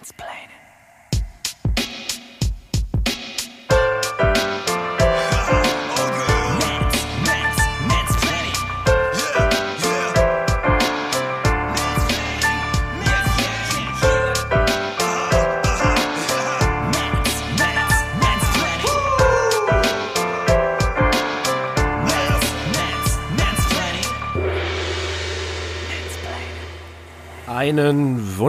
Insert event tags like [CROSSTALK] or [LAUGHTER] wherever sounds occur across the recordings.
Einen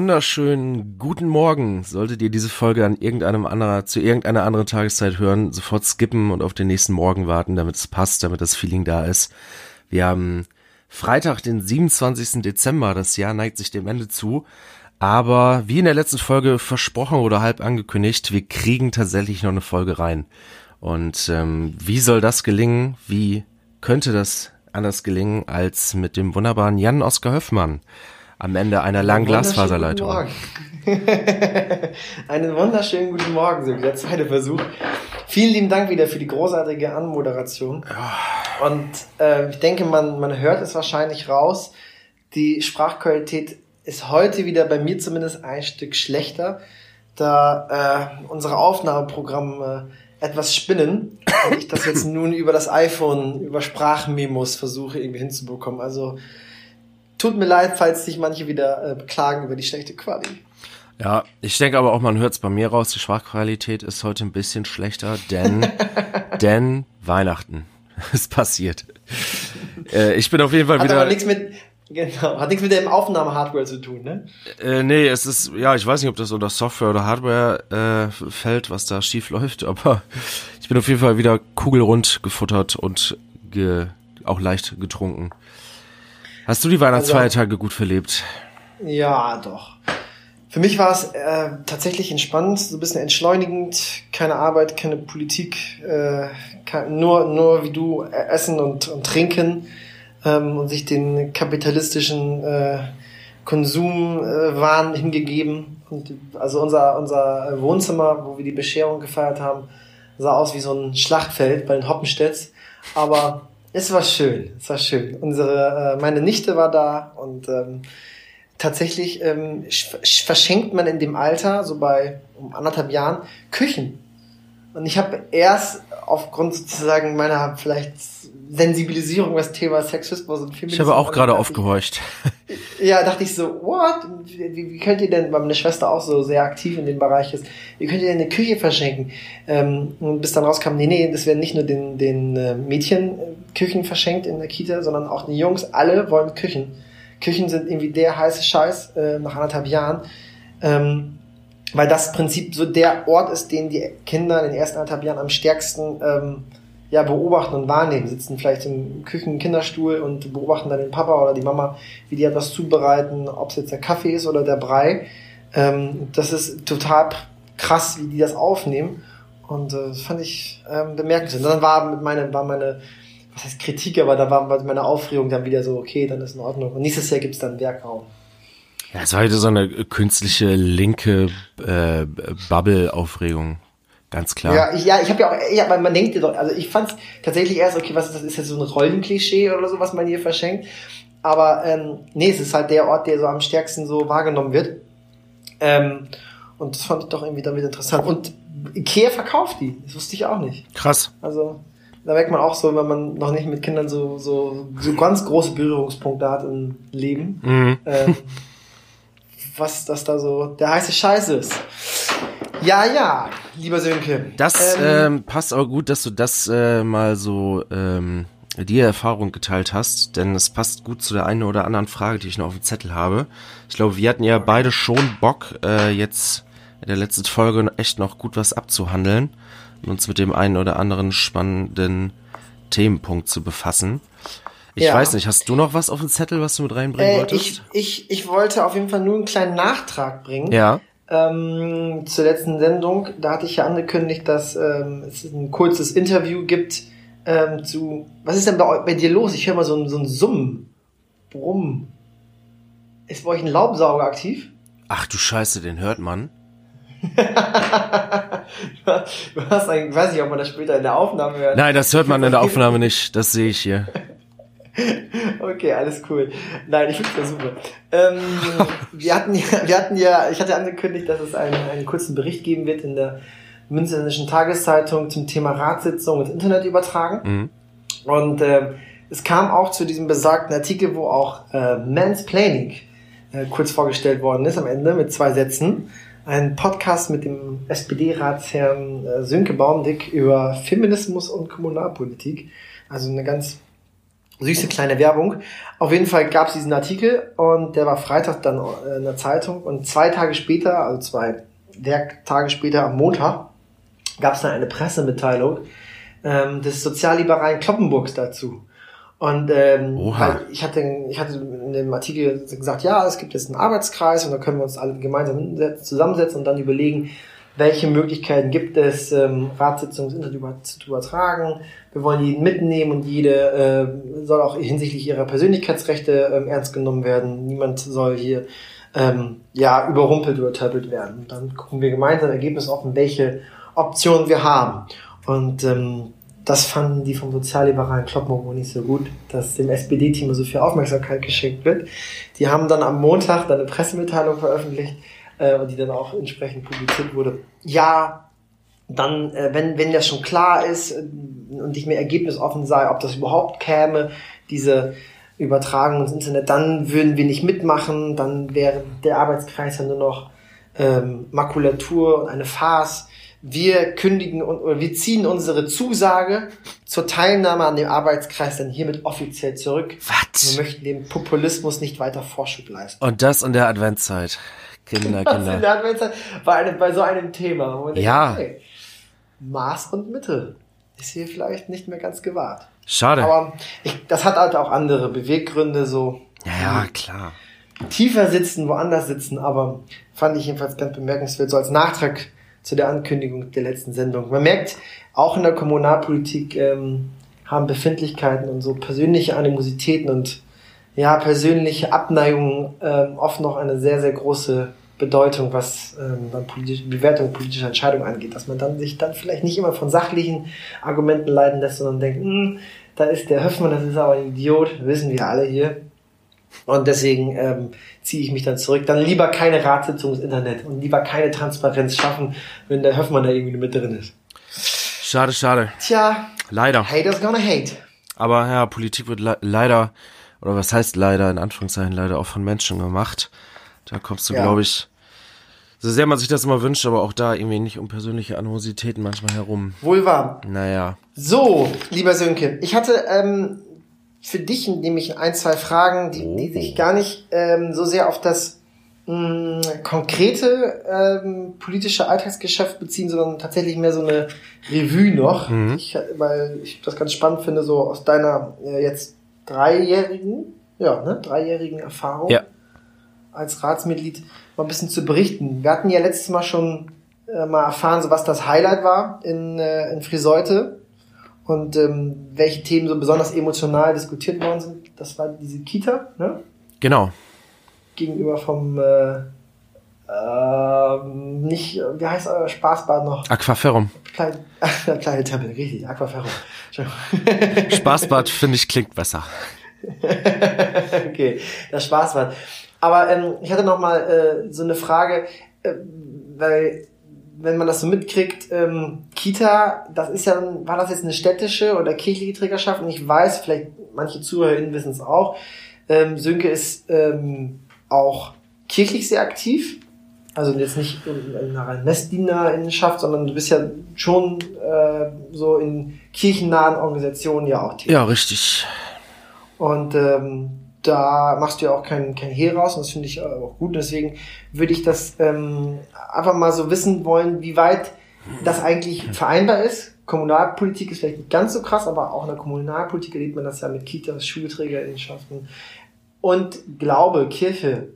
wunderschönen guten Morgen. Solltet ihr diese Folge an irgendeinem anderer, zu irgendeiner anderen Tageszeit hören, sofort skippen und auf den nächsten Morgen warten, damit es passt, damit das Feeling da ist. Wir haben Freitag, den 27. Dezember. Das Jahr neigt sich dem Ende zu. Aber wie in der letzten Folge versprochen oder halb angekündigt, wir kriegen tatsächlich noch eine Folge rein. Und ähm, wie soll das gelingen? Wie könnte das anders gelingen als mit dem wunderbaren Jan Oskar Höfmann? Am Ende einer langen Glasfaserleitung. [LAUGHS] Einen wunderschönen guten Morgen, Silvia. Der zweite Versuch. Vielen lieben Dank wieder für die großartige Anmoderation. Und äh, ich denke, man, man hört es wahrscheinlich raus. Die Sprachqualität ist heute wieder bei mir zumindest ein Stück schlechter, da äh, unsere Aufnahmeprogramme äh, etwas spinnen und ich das jetzt [LAUGHS] nun über das iPhone, über Sprachmemos versuche irgendwie hinzubekommen. Also Tut mir leid, falls sich manche wieder äh, beklagen über die schlechte Quali. Ja, ich denke aber auch, man hört es bei mir raus, die Sprachqualität ist heute ein bisschen schlechter, denn, [LAUGHS] denn Weihnachten. [LAUGHS] Es passiert. Äh, ich bin auf jeden Fall hat wieder. Aber nichts mit, genau, hat nichts mit der Aufnahme-Hardware zu tun, ne? Äh, nee, es ist, ja, ich weiß nicht, ob das unter Software oder Hardware äh, fällt, was da schief [LAUGHS] läuft, aber ich bin auf jeden Fall wieder kugelrund gefuttert und ge, auch leicht getrunken. Hast du die Weihnachtsfeiertage also, gut verlebt? Ja, doch. Für mich war es äh, tatsächlich entspannend, so ein bisschen entschleunigend, keine Arbeit, keine Politik, äh, kein, nur, nur wie du äh, essen und, und trinken ähm, und sich den kapitalistischen äh, Konsumwahn äh, hingegeben. Und, also unser, unser Wohnzimmer, wo wir die Bescherung gefeiert haben, sah aus wie so ein Schlachtfeld bei den Hoppenstedts. Aber es war schön, es war schön. Unsere, äh, meine Nichte war da und ähm, tatsächlich ähm, verschenkt man in dem Alter, so bei um anderthalb Jahren, Küchen. Und ich habe erst aufgrund sozusagen meiner vielleicht Sensibilisierung was Thema Sexismus und Feminismus. Ich habe auch gerade aufgehorcht. Ja, dachte ich so, what? Wie, wie könnt ihr denn, weil meine Schwester auch so sehr aktiv in dem Bereich ist, wie könnt ihr denn eine Küche verschenken? Ähm, und bis dann rauskam, nee, nee, das werden nicht nur den, den äh, Mädchen äh, Küchen verschenkt in der Kita, sondern auch die Jungs, alle wollen Küchen. Küchen sind irgendwie der heiße Scheiß äh, nach anderthalb Jahren. Ähm, weil das Prinzip so der Ort ist, den die Kinder in den ersten anderthalb Jahren am stärksten ähm, ja, beobachten und wahrnehmen, sitzen vielleicht im Küchen-Kinderstuhl und beobachten dann den Papa oder die Mama, wie die etwas zubereiten, ob es jetzt der Kaffee ist oder der Brei. Ähm, das ist total krass, wie die das aufnehmen. Und äh, das fand ich ähm, bemerkenswert. Dann war mit meine, war meine, was heißt Kritik, aber da war meine Aufregung dann wieder so, okay, dann ist in Ordnung. Und nächstes Jahr gibt's dann Werkraum. Ja, es war wieder so eine künstliche linke äh, Bubble-Aufregung. Ganz klar. Ja, ich, ja, ich habe ja auch, ja, man denkt dir doch, also ich fand tatsächlich erst, okay, was ist das? Ist das so ein Rollenklischee oder so, was man hier verschenkt? Aber ähm, nee, es ist halt der Ort, der so am stärksten so wahrgenommen wird. Ähm, und das fand ich doch irgendwie damit interessant. Und Ikea verkauft die, das wusste ich auch nicht. Krass. Also da merkt man auch so, wenn man noch nicht mit Kindern so, so, so ganz große Berührungspunkte hat im Leben, mhm. ähm, [LAUGHS] was das da so der heiße Scheiß ist. Ja, ja, lieber Sönke. Das ähm, ähm, passt aber gut, dass du das äh, mal so ähm, die Erfahrung geteilt hast, denn es passt gut zu der einen oder anderen Frage, die ich noch auf dem Zettel habe. Ich glaube, wir hatten ja beide schon Bock, äh, jetzt in der letzten Folge echt noch gut was abzuhandeln und uns mit dem einen oder anderen spannenden Themenpunkt zu befassen. Ich ja. weiß nicht, hast du noch was auf dem Zettel, was du mit reinbringen äh, wolltest? Ich, ich, ich wollte auf jeden Fall nur einen kleinen Nachtrag bringen. Ja ähm, zur letzten Sendung. Da hatte ich ja angekündigt, dass ähm, es ein kurzes Interview gibt ähm, zu. Was ist denn bei, bei dir los? Ich höre mal so ein, so ein Summen. Brumm. Ist bei euch ein Laubsauger aktiv? Ach du Scheiße, den hört man. [LAUGHS] du hast ein, ich weiß nicht, ob man das später in der Aufnahme hört. Nein, das hört man in der [LAUGHS] Aufnahme nicht. Das sehe ich hier. [LAUGHS] Okay, alles cool. Nein, ich finde das super. Ähm, wir, hatten ja, wir hatten ja, ich hatte angekündigt, dass es einen, einen kurzen Bericht geben wird in der Münzenischen Tageszeitung zum Thema Ratssitzung und Internet übertragen. Mhm. Und äh, es kam auch zu diesem besagten Artikel, wo auch äh, Mansplaining äh, kurz vorgestellt worden ist am Ende mit zwei Sätzen. Ein Podcast mit dem SPD-Ratsherrn äh, Sönke Baumdick über Feminismus und Kommunalpolitik. Also eine ganz süße kleine Werbung. Auf jeden Fall gab es diesen Artikel und der war Freitag dann äh, in der Zeitung und zwei Tage später, also zwei Werktage später am Montag, gab es dann eine Pressemitteilung ähm, des sozialliberalen Kloppenburgs dazu. Und ähm, weil ich hatte, ich hatte in dem Artikel gesagt, ja, es gibt jetzt einen Arbeitskreis und da können wir uns alle gemeinsam zusammensetzen und dann überlegen, welche Möglichkeiten gibt es, ähm, Ratssitzungen zu übertragen. Wir wollen jeden mitnehmen und jede äh, soll auch hinsichtlich ihrer Persönlichkeitsrechte ähm, ernst genommen werden. Niemand soll hier ähm, ja überrumpelt oder töppelt werden. dann gucken wir gemeinsam Ergebnis offen, welche Optionen wir haben. Und ähm, das fanden die vom sozialliberalen Kloppenburg nicht so gut, dass dem SPD-Team so viel Aufmerksamkeit geschenkt wird. Die haben dann am Montag dann eine Pressemitteilung veröffentlicht, äh, und die dann auch entsprechend publiziert wurde. Ja, dann, äh, wenn, wenn das schon klar ist äh, und nicht mehr ergebnisoffen sei, ob das überhaupt käme, diese Übertragung ins Internet, dann würden wir nicht mitmachen, dann wäre der Arbeitskreis ja nur noch ähm, Makulatur und eine Farce. Wir kündigen und oder wir ziehen unsere Zusage zur Teilnahme an dem Arbeitskreis dann hiermit offiziell zurück. Was? Wir möchten dem Populismus nicht weiter Vorschub leisten. Und das in der Adventszeit. Kinder, Kinder. in der Adventszeit bei, einem, bei so einem Thema. ja. Denkt, hey, Maß und Mitte ist hier vielleicht nicht mehr ganz gewahrt. Schade. Aber ich, das hat halt auch andere Beweggründe, so. Ja, ja, klar. Tiefer sitzen, woanders sitzen, aber fand ich jedenfalls ganz bemerkenswert, so als Nachtrag zu der Ankündigung der letzten Sendung. Man merkt, auch in der Kommunalpolitik ähm, haben Befindlichkeiten und so persönliche Animositäten und ja, persönliche Abneigungen ähm, oft noch eine sehr, sehr große Bedeutung, was ähm, politische Bewertung politischer Entscheidungen angeht, dass man dann sich dann vielleicht nicht immer von sachlichen Argumenten leiten lässt, sondern denkt, hm, da ist der Höfmann, das ist aber ein Idiot, wissen wir alle hier. Und deswegen ähm, ziehe ich mich dann zurück. Dann lieber keine Ratssitzung ins Internet und lieber keine Transparenz schaffen, wenn der Höfmann da irgendwie mit drin ist. Schade, schade. Tja. Leider. Haters gonna hate. Aber ja, Politik wird le leider, oder was heißt leider, in Anführungszeichen leider auch von Menschen gemacht. Da kommst du, ja. glaube ich, so sehr man sich das immer wünscht, aber auch da irgendwie nicht um persönliche Animositäten manchmal herum. Wohl wahr. Naja. So, lieber Sönke, ich hatte ähm, für dich nämlich ein, zwei Fragen, die, die sich gar nicht ähm, so sehr auf das mh, konkrete ähm, politische Alltagsgeschäft beziehen, sondern tatsächlich mehr so eine Revue noch. Mhm. Ich, weil ich das ganz spannend finde, so aus deiner äh, jetzt dreijährigen, ja, ne, dreijährigen Erfahrung ja. Als Ratsmitglied mal ein bisschen zu berichten. Wir hatten ja letztes Mal schon äh, mal erfahren, so was das Highlight war in, äh, in Friseute und ähm, welche Themen so besonders emotional diskutiert worden sind. Das war diese Kita, ne? Genau. Gegenüber vom äh, äh, nicht, wie heißt euer Spaßbad noch? Aquaferrum. Klein, [LAUGHS] kleine Tempel, richtig, Aquaferrum. Spaßbad finde ich klingt besser. [LAUGHS] okay, das Spaßbad. Aber ähm, ich hatte noch mal äh, so eine Frage, äh, weil wenn man das so mitkriegt, ähm, Kita, das ist ja, war das jetzt eine städtische oder kirchliche Trägerschaft? Und ich weiß, vielleicht manche ZuhörerInnen wissen es auch, ähm, Sönke ist ähm, auch kirchlich sehr aktiv. Also jetzt nicht in, in einer Messdienerinnenschaft, sondern du bist ja schon äh, so in kirchennahen Organisationen ja auch tätig. Ja, richtig. Und ähm, da machst du ja auch kein, kein Hehl raus und das finde ich auch gut. Deswegen würde ich das ähm, einfach mal so wissen wollen, wie weit das eigentlich vereinbar ist. Kommunalpolitik ist vielleicht nicht ganz so krass, aber auch in der Kommunalpolitik erlebt man das ja mit Kitas, Schulträgerinschaften und Glaube, Kirche.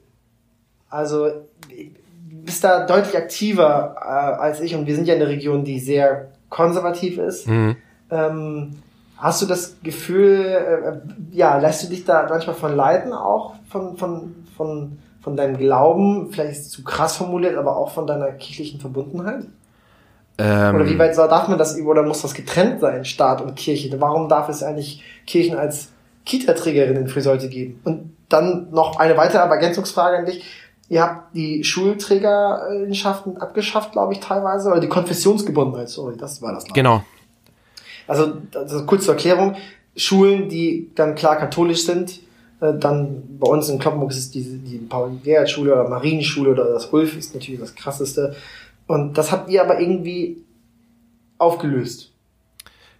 Also du bist da deutlich aktiver äh, als ich und wir sind ja eine Region, die sehr konservativ ist. Mhm. Ähm, Hast du das Gefühl, äh, ja, lässt du dich da manchmal von leiten auch von, von, von, von deinem Glauben, vielleicht ist es zu krass formuliert, aber auch von deiner kirchlichen Verbundenheit? Ähm, oder wie weit darf man das über oder muss das getrennt sein, Staat und Kirche? Warum darf es eigentlich Kirchen als Kita-Trägerin in Friseute geben. Und dann noch eine weitere Ergänzungsfrage an dich. Ihr habt die Schulträgerschaften abgeschafft, glaube ich, teilweise, oder die Konfessionsgebundenheit, sorry, das war das. Genau. Also, also kurz zur Erklärung, Schulen, die dann klar katholisch sind, äh, dann bei uns in Kloppenburg ist es die, die Paul-Gerhardt-Schule oder Marienschule oder das Ulf ist natürlich das krasseste. Und das habt ihr aber irgendwie aufgelöst.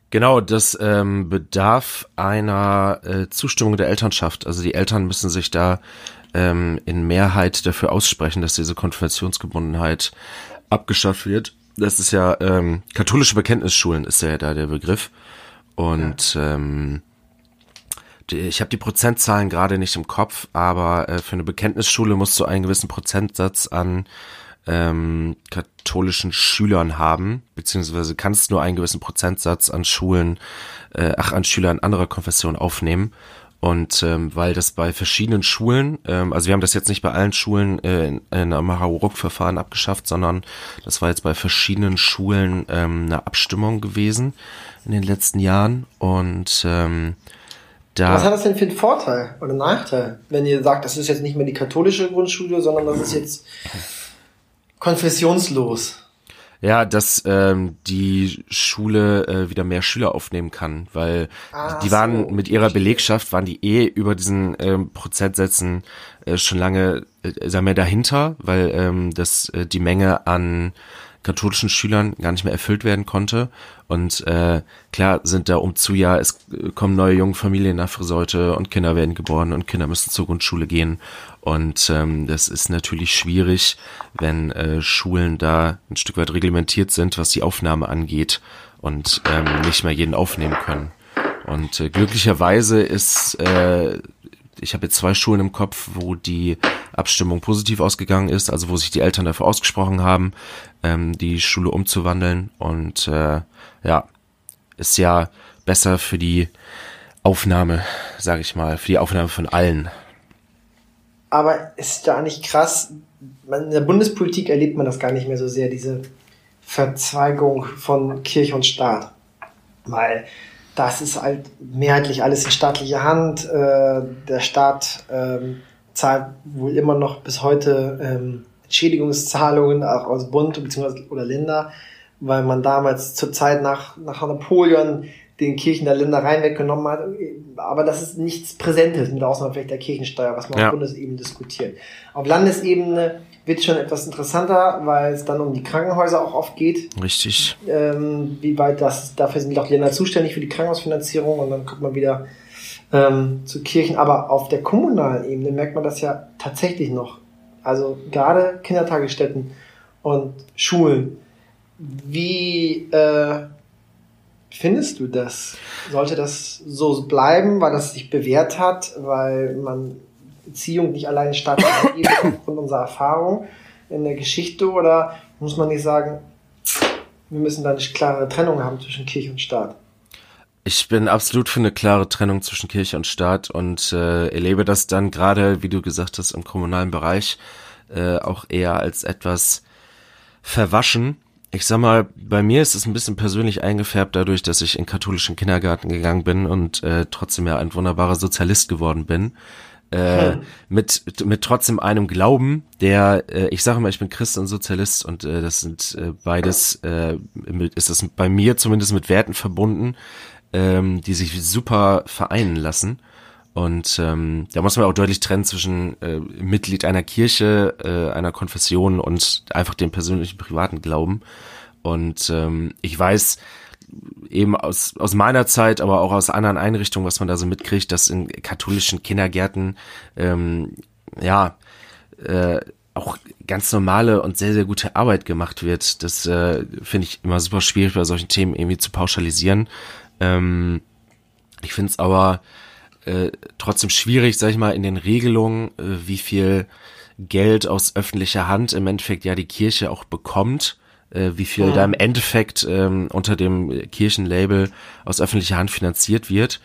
Genau, das ähm, bedarf einer äh, Zustimmung der Elternschaft. Also die Eltern müssen sich da ähm, in Mehrheit dafür aussprechen, dass diese Konfessionsgebundenheit abgeschafft wird. Das ist ja ähm, katholische Bekenntnisschulen ist ja da der Begriff. Und ja. ähm, die, ich habe die Prozentzahlen gerade nicht im Kopf, aber äh, für eine Bekenntnisschule musst du einen gewissen Prozentsatz an ähm, katholischen Schülern haben, beziehungsweise kannst nur einen gewissen Prozentsatz an Schulen, äh, ach, an Schülern anderer Konfession aufnehmen. Und ähm, weil das bei verschiedenen Schulen, ähm, also wir haben das jetzt nicht bei allen Schulen äh, in, in einem Hauruck-Verfahren abgeschafft, sondern das war jetzt bei verschiedenen Schulen ähm, eine Abstimmung gewesen in den letzten Jahren. Und ähm, da Was hat das denn für einen Vorteil oder Nachteil, wenn ihr sagt, das ist jetzt nicht mehr die katholische Grundschule, sondern das ist jetzt konfessionslos? Ja, dass ähm, die Schule äh, wieder mehr Schüler aufnehmen kann, weil ah, die waren so. mit ihrer Belegschaft, waren die eh über diesen ähm, Prozentsätzen äh, schon lange, äh, sagen wir, dahinter, weil ähm, das äh, die Menge an katholischen Schülern gar nicht mehr erfüllt werden konnte. Und äh, klar sind da um zu Jahr, es kommen neue junge Familien nach Friseute und Kinder werden geboren und Kinder müssen zur Grundschule gehen. Und ähm, das ist natürlich schwierig, wenn äh, Schulen da ein Stück weit reglementiert sind, was die Aufnahme angeht und ähm, nicht mehr jeden aufnehmen können. Und äh, glücklicherweise ist äh, ich habe jetzt zwei Schulen im Kopf, wo die Abstimmung positiv ausgegangen ist, also wo sich die Eltern dafür ausgesprochen haben, ähm, die Schule umzuwandeln. Und äh, ja, ist ja besser für die Aufnahme, sage ich mal, für die Aufnahme von allen. Aber ist da nicht krass, in der Bundespolitik erlebt man das gar nicht mehr so sehr, diese Verzweigung von Kirche und Staat. Weil das ist halt mehrheitlich alles in staatlicher Hand. Äh, der Staat ähm, zahlt wohl immer noch bis heute ähm, Entschädigungszahlungen auch aus Bund bzw. oder Länder, weil man damals zur Zeit nach, nach Napoleon den Kirchen der Ländereien weggenommen hat. Aber das ist nichts Präsentes, mit Ausnahme vielleicht der Kirchensteuer, was man ja. auf Bundesebene diskutiert. Auf Landesebene wird schon etwas interessanter, weil es dann um die Krankenhäuser auch oft geht. Richtig. Ähm, wie weit das, dafür sind auch Länder zuständig für die Krankenhausfinanzierung und dann kommt man wieder ähm, zu Kirchen. Aber auf der kommunalen Ebene merkt man das ja tatsächlich noch. Also gerade Kindertagesstätten und Schulen. Wie äh, findest du das? Sollte das so bleiben, weil das sich bewährt hat, weil man Beziehung nicht allein stattfindet [COUGHS] aufgrund unserer Erfahrung in der Geschichte oder muss man nicht sagen, wir müssen da eine klare Trennung haben zwischen Kirche und Staat? Ich bin absolut für eine klare Trennung zwischen Kirche und Staat und äh, erlebe das dann gerade, wie du gesagt hast, im kommunalen Bereich äh, auch eher als etwas verwaschen. Ich sag mal, bei mir ist es ein bisschen persönlich eingefärbt dadurch, dass ich in katholischen Kindergarten gegangen bin und äh, trotzdem ja ein wunderbarer Sozialist geworden bin äh, hm. mit mit trotzdem einem Glauben, der äh, ich sage mal, ich bin Christ und Sozialist und äh, das sind äh, beides äh, mit, ist das bei mir zumindest mit Werten verbunden, ähm, die sich super vereinen lassen. Und ähm, da muss man auch deutlich trennen zwischen äh, Mitglied einer Kirche, äh, einer Konfession und einfach dem persönlichen privaten Glauben. Und ähm, ich weiß, eben aus, aus meiner Zeit, aber auch aus anderen Einrichtungen, was man da so mitkriegt, dass in katholischen Kindergärten ähm, ja äh, auch ganz normale und sehr, sehr gute Arbeit gemacht wird. Das äh, finde ich immer super schwierig bei solchen Themen irgendwie zu pauschalisieren. Ähm, ich finde es aber äh, trotzdem schwierig, sag ich mal, in den Regelungen, äh, wie viel Geld aus öffentlicher Hand im Endeffekt ja die Kirche auch bekommt äh, wie viel ja. da im Endeffekt ähm, unter dem Kirchenlabel aus öffentlicher Hand finanziert wird.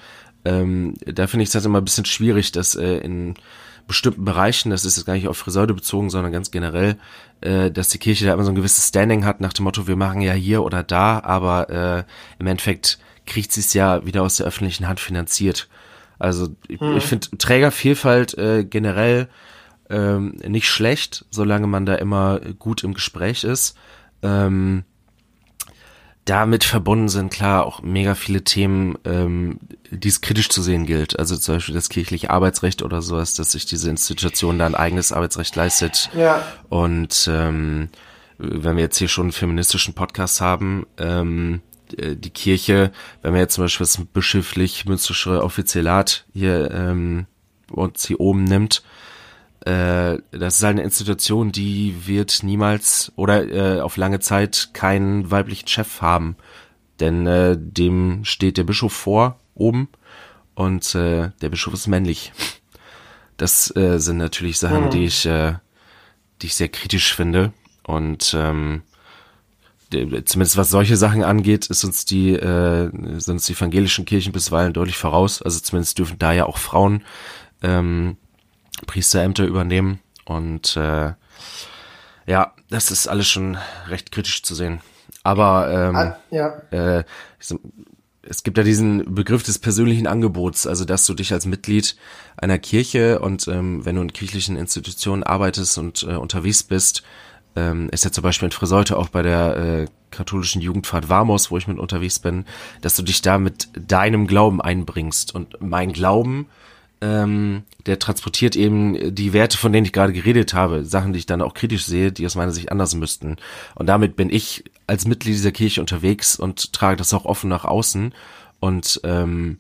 Ähm, da finde ich es halt immer ein bisschen schwierig, dass äh, in bestimmten Bereichen, das ist jetzt gar nicht auf Friseure bezogen, sondern ganz generell, äh, dass die Kirche da immer so ein gewisses Standing hat nach dem Motto, wir machen ja hier oder da, aber äh, im Endeffekt kriegt sie es ja wieder aus der öffentlichen Hand finanziert. Also ich, mhm. ich finde Trägervielfalt äh, generell ähm, nicht schlecht, solange man da immer gut im Gespräch ist. Ähm, damit verbunden sind klar auch mega viele Themen, ähm, die es kritisch zu sehen gilt. Also zum Beispiel das kirchliche Arbeitsrecht oder sowas, dass sich diese Institution da ein eigenes Arbeitsrecht leistet. Ja. Und ähm, wenn wir jetzt hier schon einen feministischen Podcast haben, ähm, äh, die Kirche, wenn man jetzt zum Beispiel das bischöflich-münsterische Offizialat hier ähm, uns hier oben nimmt, äh, das ist halt eine Institution, die wird niemals oder äh, auf lange Zeit keinen weiblichen Chef haben. Denn äh, dem steht der Bischof vor, oben, und äh, der Bischof ist männlich. Das äh, sind natürlich Sachen, mhm. die ich, äh, die ich sehr kritisch finde. Und ähm, zumindest was solche Sachen angeht, ist uns die, äh, sind uns die evangelischen Kirchen bisweilen deutlich voraus. Also zumindest dürfen da ja auch Frauen ähm, Priesterämter übernehmen. Und äh, ja, das ist alles schon recht kritisch zu sehen. Aber ähm, ah, ja. äh, es gibt ja diesen Begriff des persönlichen Angebots, also dass du dich als Mitglied einer Kirche und ähm, wenn du in kirchlichen Institutionen arbeitest und äh, unterwegs bist, ähm, ist ja zum Beispiel in Friseute auch bei der äh, katholischen Jugendfahrt Vamos, wo ich mit unterwegs bin, dass du dich da mit deinem Glauben einbringst. Und mein Glauben ähm, der transportiert eben die Werte, von denen ich gerade geredet habe, Sachen, die ich dann auch kritisch sehe, die aus meiner Sicht anders müssten. Und damit bin ich als Mitglied dieser Kirche unterwegs und trage das auch offen nach außen. Und ähm,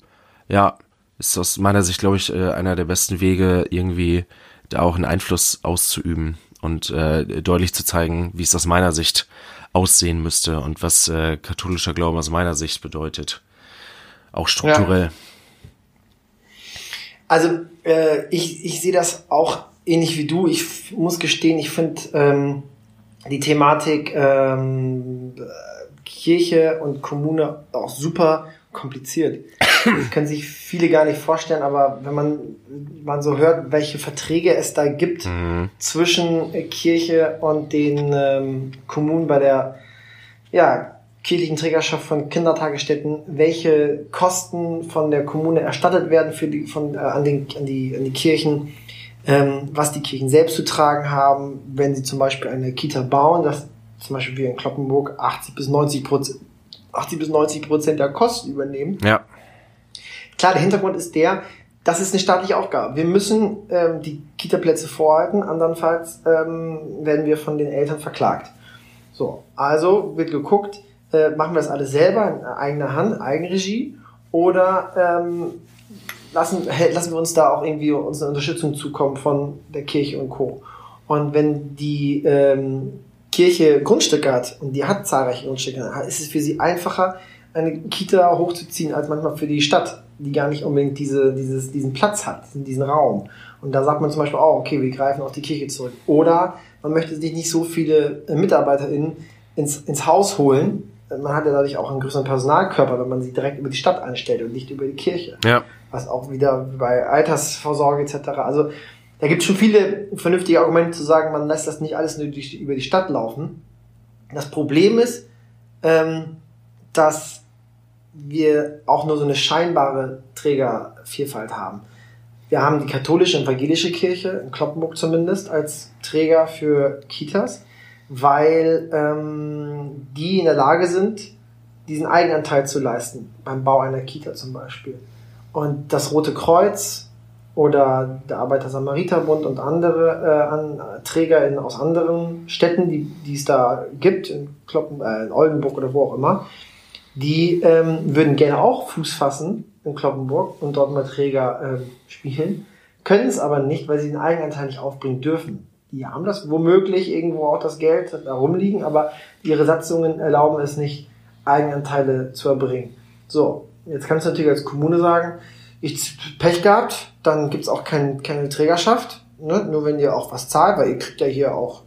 ja, ist aus meiner Sicht, glaube ich, äh, einer der besten Wege, irgendwie da auch einen Einfluss auszuüben und äh, deutlich zu zeigen, wie es aus meiner Sicht aussehen müsste und was äh, katholischer Glauben aus meiner Sicht bedeutet. Auch strukturell. Ja. Also äh, ich, ich sehe das auch ähnlich wie du. Ich muss gestehen, ich finde ähm, die Thematik ähm, Kirche und Kommune auch super kompliziert. Das [COUGHS] können sich viele gar nicht vorstellen, aber wenn man, man so hört, welche Verträge es da gibt mhm. zwischen Kirche und den ähm, Kommunen bei der ja, kirchlichen Trägerschaft von Kindertagesstätten, welche Kosten von der Kommune erstattet werden für die, von, äh, an, den, an, die, an die Kirchen, ähm, was die Kirchen selbst zu tragen haben, wenn sie zum Beispiel eine Kita bauen, dass zum Beispiel wir in Kloppenburg 80 bis 90 Prozent 80 bis 90 Prozent der Kosten übernehmen. Ja. Klar, der Hintergrund ist der, das ist eine staatliche Aufgabe. Wir müssen ähm, die Kita-Plätze vorhalten, andernfalls ähm, werden wir von den Eltern verklagt. So, also wird geguckt, äh, machen wir das alles selber in eigener Hand, Eigenregie oder ähm, lassen, lassen wir uns da auch irgendwie unsere Unterstützung zukommen von der Kirche und Co. Und wenn die ähm, Kirche Grundstücke hat und die hat zahlreiche Grundstücke, ist es für sie einfacher, eine Kita hochzuziehen als manchmal für die Stadt, die gar nicht unbedingt diese, dieses, diesen Platz hat, diesen Raum. Und da sagt man zum Beispiel auch, okay, wir greifen auf die Kirche zurück. Oder man möchte sich nicht so viele MitarbeiterInnen ins, ins Haus holen, man hat ja dadurch auch einen größeren Personalkörper, wenn man sie direkt über die Stadt einstellt und nicht über die Kirche. Ja. Was auch wieder bei Altersvorsorge etc. Also da gibt es schon viele vernünftige Argumente zu sagen, man lässt das nicht alles nur über die Stadt laufen. Das Problem ist, ähm, dass wir auch nur so eine scheinbare Trägervielfalt haben. Wir haben die katholische evangelische Kirche, in Kloppenburg zumindest, als Träger für Kitas weil ähm, die in der Lage sind, diesen Eigenanteil zu leisten, beim Bau einer Kita zum Beispiel. Und das Rote Kreuz oder der Arbeiter-Samariter-Bund und andere äh, Träger in, aus anderen Städten, die, die es da gibt, in, Kloppen, äh, in Oldenburg oder wo auch immer, die ähm, würden gerne auch Fuß fassen in Kloppenburg und dort mal Träger ähm, spielen, können es aber nicht, weil sie den Eigenanteil nicht aufbringen dürfen die haben das womöglich irgendwo auch das Geld da rumliegen, aber ihre Satzungen erlauben es nicht, Eigenanteile zu erbringen. So, jetzt kannst du natürlich als Kommune sagen, ich Pech gehabt, dann gibt's auch kein, keine Trägerschaft, ne? nur wenn ihr auch was zahlt, weil ihr kriegt ja hier auch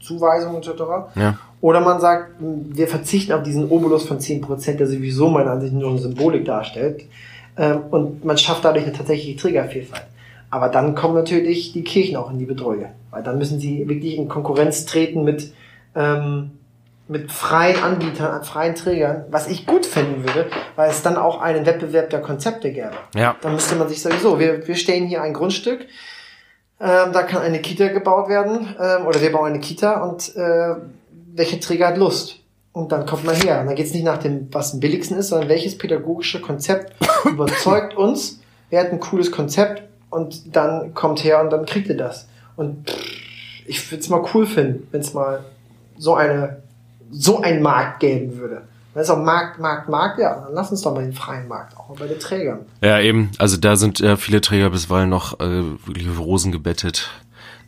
Zuweisungen etc. Ja. Oder man sagt, wir verzichten auf diesen Obolus von 10%, der sowieso meiner Ansicht nur eine Symbolik darstellt. Ähm, und man schafft dadurch eine tatsächliche Trägervielfalt. Aber dann kommen natürlich die Kirchen auch in die Bedrohung, weil dann müssen sie wirklich in Konkurrenz treten mit, ähm, mit freien Anbietern, freien Trägern, was ich gut finden würde, weil es dann auch einen Wettbewerb der Konzepte gäbe. Ja. Dann müsste man sich sowieso, wir, wir stellen hier ein Grundstück, ähm, da kann eine Kita gebaut werden, ähm, oder wir bauen eine Kita und äh, welche Träger hat Lust? Und dann kommt man her. Und dann geht es nicht nach dem, was am billigsten ist, sondern welches pädagogische Konzept [COUGHS] überzeugt uns, wer hat ein cooles Konzept und dann kommt her und dann kriegt ihr das. Und ich würde es mal cool finden, wenn es mal so eine so einen Markt geben würde. Wenn es auch Markt, Markt, Markt, ja, dann lass uns doch mal den freien Markt, auch mal bei den Trägern. Ja, eben. Also da sind äh, viele Träger bisweilen noch äh, wirklich Rosen gebettet.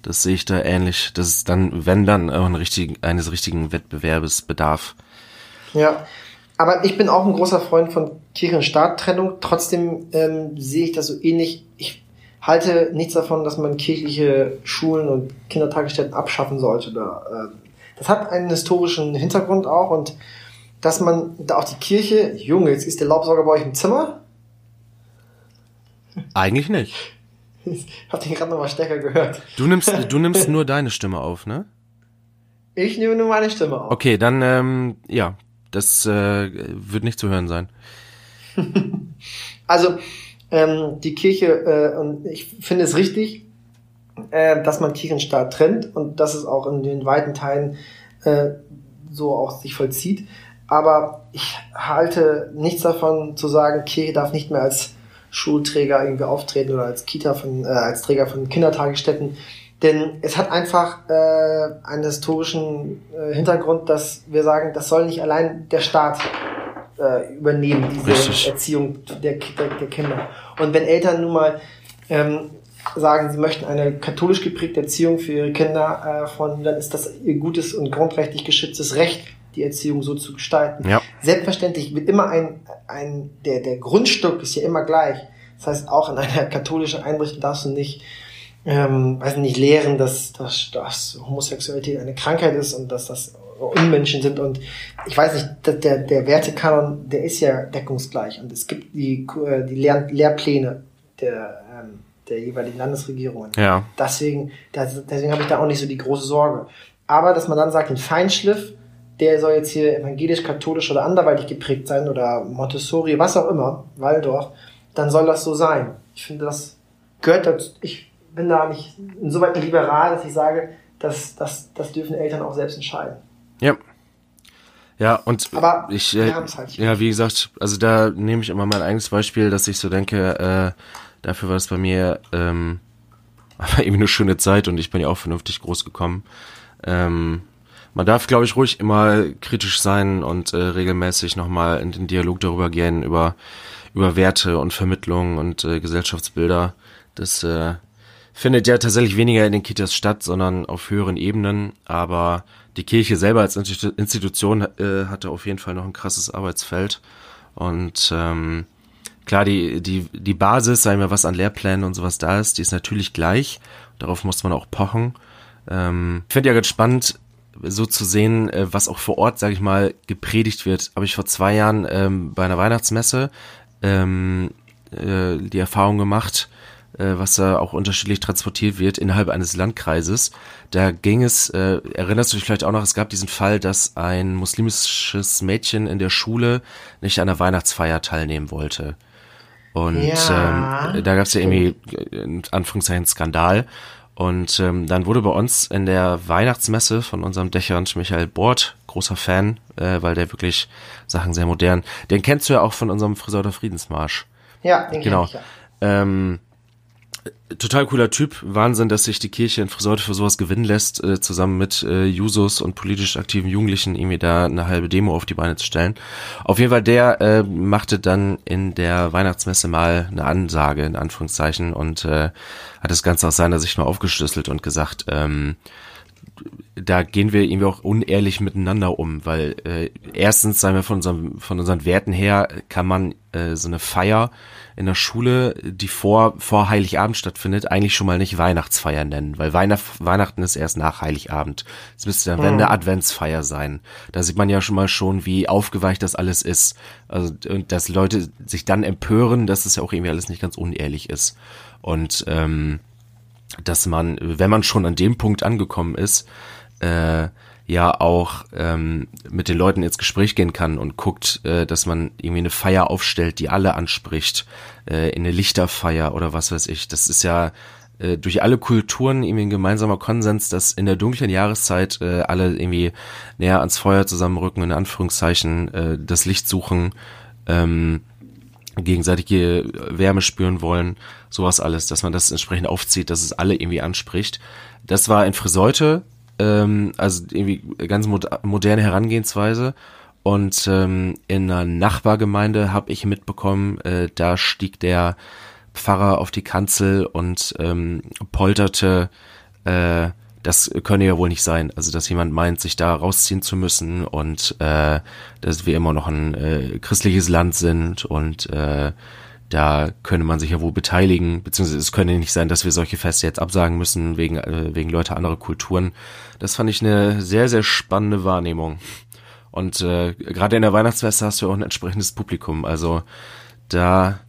Das sehe ich da ähnlich. Das ist dann, wenn dann, auch ein richtigen, eines richtigen Wettbewerbes bedarf. Ja, aber ich bin auch ein großer Freund von Kirche- und Staat-Trennung. Trotzdem ähm, sehe ich das so ähnlich. Ich halte nichts davon, dass man kirchliche Schulen und Kindertagesstätten abschaffen sollte. Da, äh, das hat einen historischen Hintergrund auch und dass man da auch die Kirche, Junge, jetzt ist der Laubsauger bei euch im Zimmer? Eigentlich nicht. Ich hab den gerade nochmal stärker gehört. Du nimmst, du nimmst [LAUGHS] nur deine Stimme auf, ne? Ich nehme nur meine Stimme auf. Okay, dann, ähm, ja, das äh, wird nicht zu hören sein. [LAUGHS] Also, ähm, die Kirche, äh, und ich finde es richtig, äh, dass man Kirche und Staat trennt und dass es auch in den weiten Teilen äh, so auch sich vollzieht. Aber ich halte nichts davon zu sagen, Kirche darf nicht mehr als Schulträger irgendwie auftreten oder als Kita von, äh, als Träger von Kindertagesstätten. Denn es hat einfach äh, einen historischen äh, Hintergrund, dass wir sagen, das soll nicht allein der Staat äh, übernehmen, diese Richtig. Erziehung der, der, der Kinder. Und wenn Eltern nun mal ähm, sagen, sie möchten eine katholisch geprägte Erziehung für ihre Kinder äh, von, dann ist das ihr gutes und grundrechtlich geschütztes Recht, die Erziehung so zu gestalten. Ja. Selbstverständlich wird immer ein, ein der, der Grundstück ist ja immer gleich. Das heißt, auch in einer katholischen Einrichtung darfst du nicht, ähm, weiß nicht, lehren, dass, dass, dass Homosexualität eine Krankheit ist und dass das Unmenschen sind und ich weiß nicht, der, der, Wertekanon, der ist ja deckungsgleich und es gibt die, äh, die Lehr Lehrpläne der, ähm, der jeweiligen Landesregierungen. Ja. Deswegen, das, deswegen habe ich da auch nicht so die große Sorge. Aber dass man dann sagt, den Feinschliff, der soll jetzt hier evangelisch, katholisch oder anderweitig geprägt sein oder Montessori, was auch immer, Waldorf, dann soll das so sein. Ich finde, das gehört dazu. Ich bin da nicht insoweit liberal, dass ich sage, dass, dass, das dürfen Eltern auch selbst entscheiden. Ja. Ja, und Aber ich, wir äh, halt ja, wie gesagt, also da nehme ich immer mein eigenes Beispiel, dass ich so denke, äh, dafür war es bei mir ähm, [LAUGHS] aber irgendwie eine schöne Zeit und ich bin ja auch vernünftig groß gekommen. Ähm, man darf, glaube ich, ruhig immer kritisch sein und äh, regelmäßig nochmal in den Dialog darüber gehen, über, über Werte und Vermittlung und äh, Gesellschaftsbilder. Das äh, findet ja tatsächlich weniger in den Kitas statt, sondern auf höheren Ebenen. Aber die Kirche selber als Institu- Institution äh, hatte auf jeden Fall noch ein krasses Arbeitsfeld. Und ähm, klar, die, die, die Basis, sagen wir, was an Lehrplänen und sowas da ist, die ist natürlich gleich. Darauf muss man auch pochen. Ähm, ich finde ja ganz spannend, so zu sehen, äh, was auch vor Ort, sage ich mal, gepredigt wird. Habe ich vor zwei Jahren ähm, bei einer Weihnachtsmesse ähm, äh, die Erfahrung gemacht, äh, was da auch unterschiedlich transportiert wird innerhalb eines Landkreises. Da ging es, äh, erinnerst du dich vielleicht auch noch, es gab diesen Fall, dass ein muslimisches Mädchen in der Schule nicht an der Weihnachtsfeier teilnehmen wollte. Und Ja, ähm, da gab es ja irgendwie in Anführungszeichen Skandal. Und ähm, dann wurde bei uns in der Weihnachtsmesse von unserem Dächernd Michael Bort, großer Fan, äh, weil der wirklich Sachen sehr modern, den kennst du ja auch von unserem Friseur der Friedensmarsch. Ja, den Genau. kenn ich ja. Ähm, total cooler Typ. Wahnsinn, dass sich die Kirche in Friseute für sowas gewinnen lässt, äh, zusammen mit äh, Jusos und politisch aktiven Jugendlichen irgendwie da eine halbe Demo auf die Beine zu stellen. Auf jeden Fall, der äh, machte dann in der Weihnachtsmesse mal eine Ansage, in Anführungszeichen, und äh, hat das Ganze aus seiner Sicht mal aufgeschlüsselt und gesagt, ähm, da gehen wir irgendwie auch unehrlich miteinander um, weil äh, erstens, sagen wir von unserem, von unseren Werten her, kann man äh, so eine Feier in der Schule, die vor, vor Heiligabend stattfindet, eigentlich schon mal nicht Weihnachtsfeier nennen, weil Weihnacht, Weihnachten ist erst nach Heiligabend. Das müsste dann eine Adventsfeier sein. Da sieht man ja schon mal schon, wie aufgeweicht das alles ist. Also, und dass Leute sich dann empören, dass es ja auch irgendwie alles nicht ganz unehrlich ist. Und ähm, dass man, wenn man schon an dem Punkt angekommen ist, äh, ja auch ähm, mit den Leuten ins Gespräch gehen kann und guckt, äh, dass man irgendwie eine Feier aufstellt, die alle anspricht, äh, in eine Lichterfeier oder was weiß ich. Das ist ja äh, durch alle Kulturen irgendwie ein gemeinsamer Konsens, dass in der dunklen Jahreszeit äh, alle irgendwie näher ans Feuer zusammenrücken, in Anführungszeichen, äh, das Licht suchen, ähm, gegenseitige Wärme spüren wollen, sowas alles, dass man das entsprechend aufzieht, dass es alle irgendwie anspricht. Das war in Friseute, ähm, also irgendwie ganz mod moderne Herangehensweise. Und ähm, in einer Nachbargemeinde habe ich mitbekommen, äh, da stieg der Pfarrer auf die Kanzel und ähm, polterte, äh, das könne ja wohl nicht sein. Also, dass jemand meint, sich da rausziehen zu müssen und äh, dass wir immer noch ein äh, christliches Land sind und äh, da könne man sich ja wohl beteiligen, beziehungsweise es könne nicht sein, dass wir solche Feste jetzt absagen müssen wegen, äh, wegen Leute anderer Kulturen. Das fand ich eine sehr, sehr spannende Wahrnehmung. Und äh, gerade in der Weihnachtsfeste hast du ja auch ein entsprechendes Publikum. Also da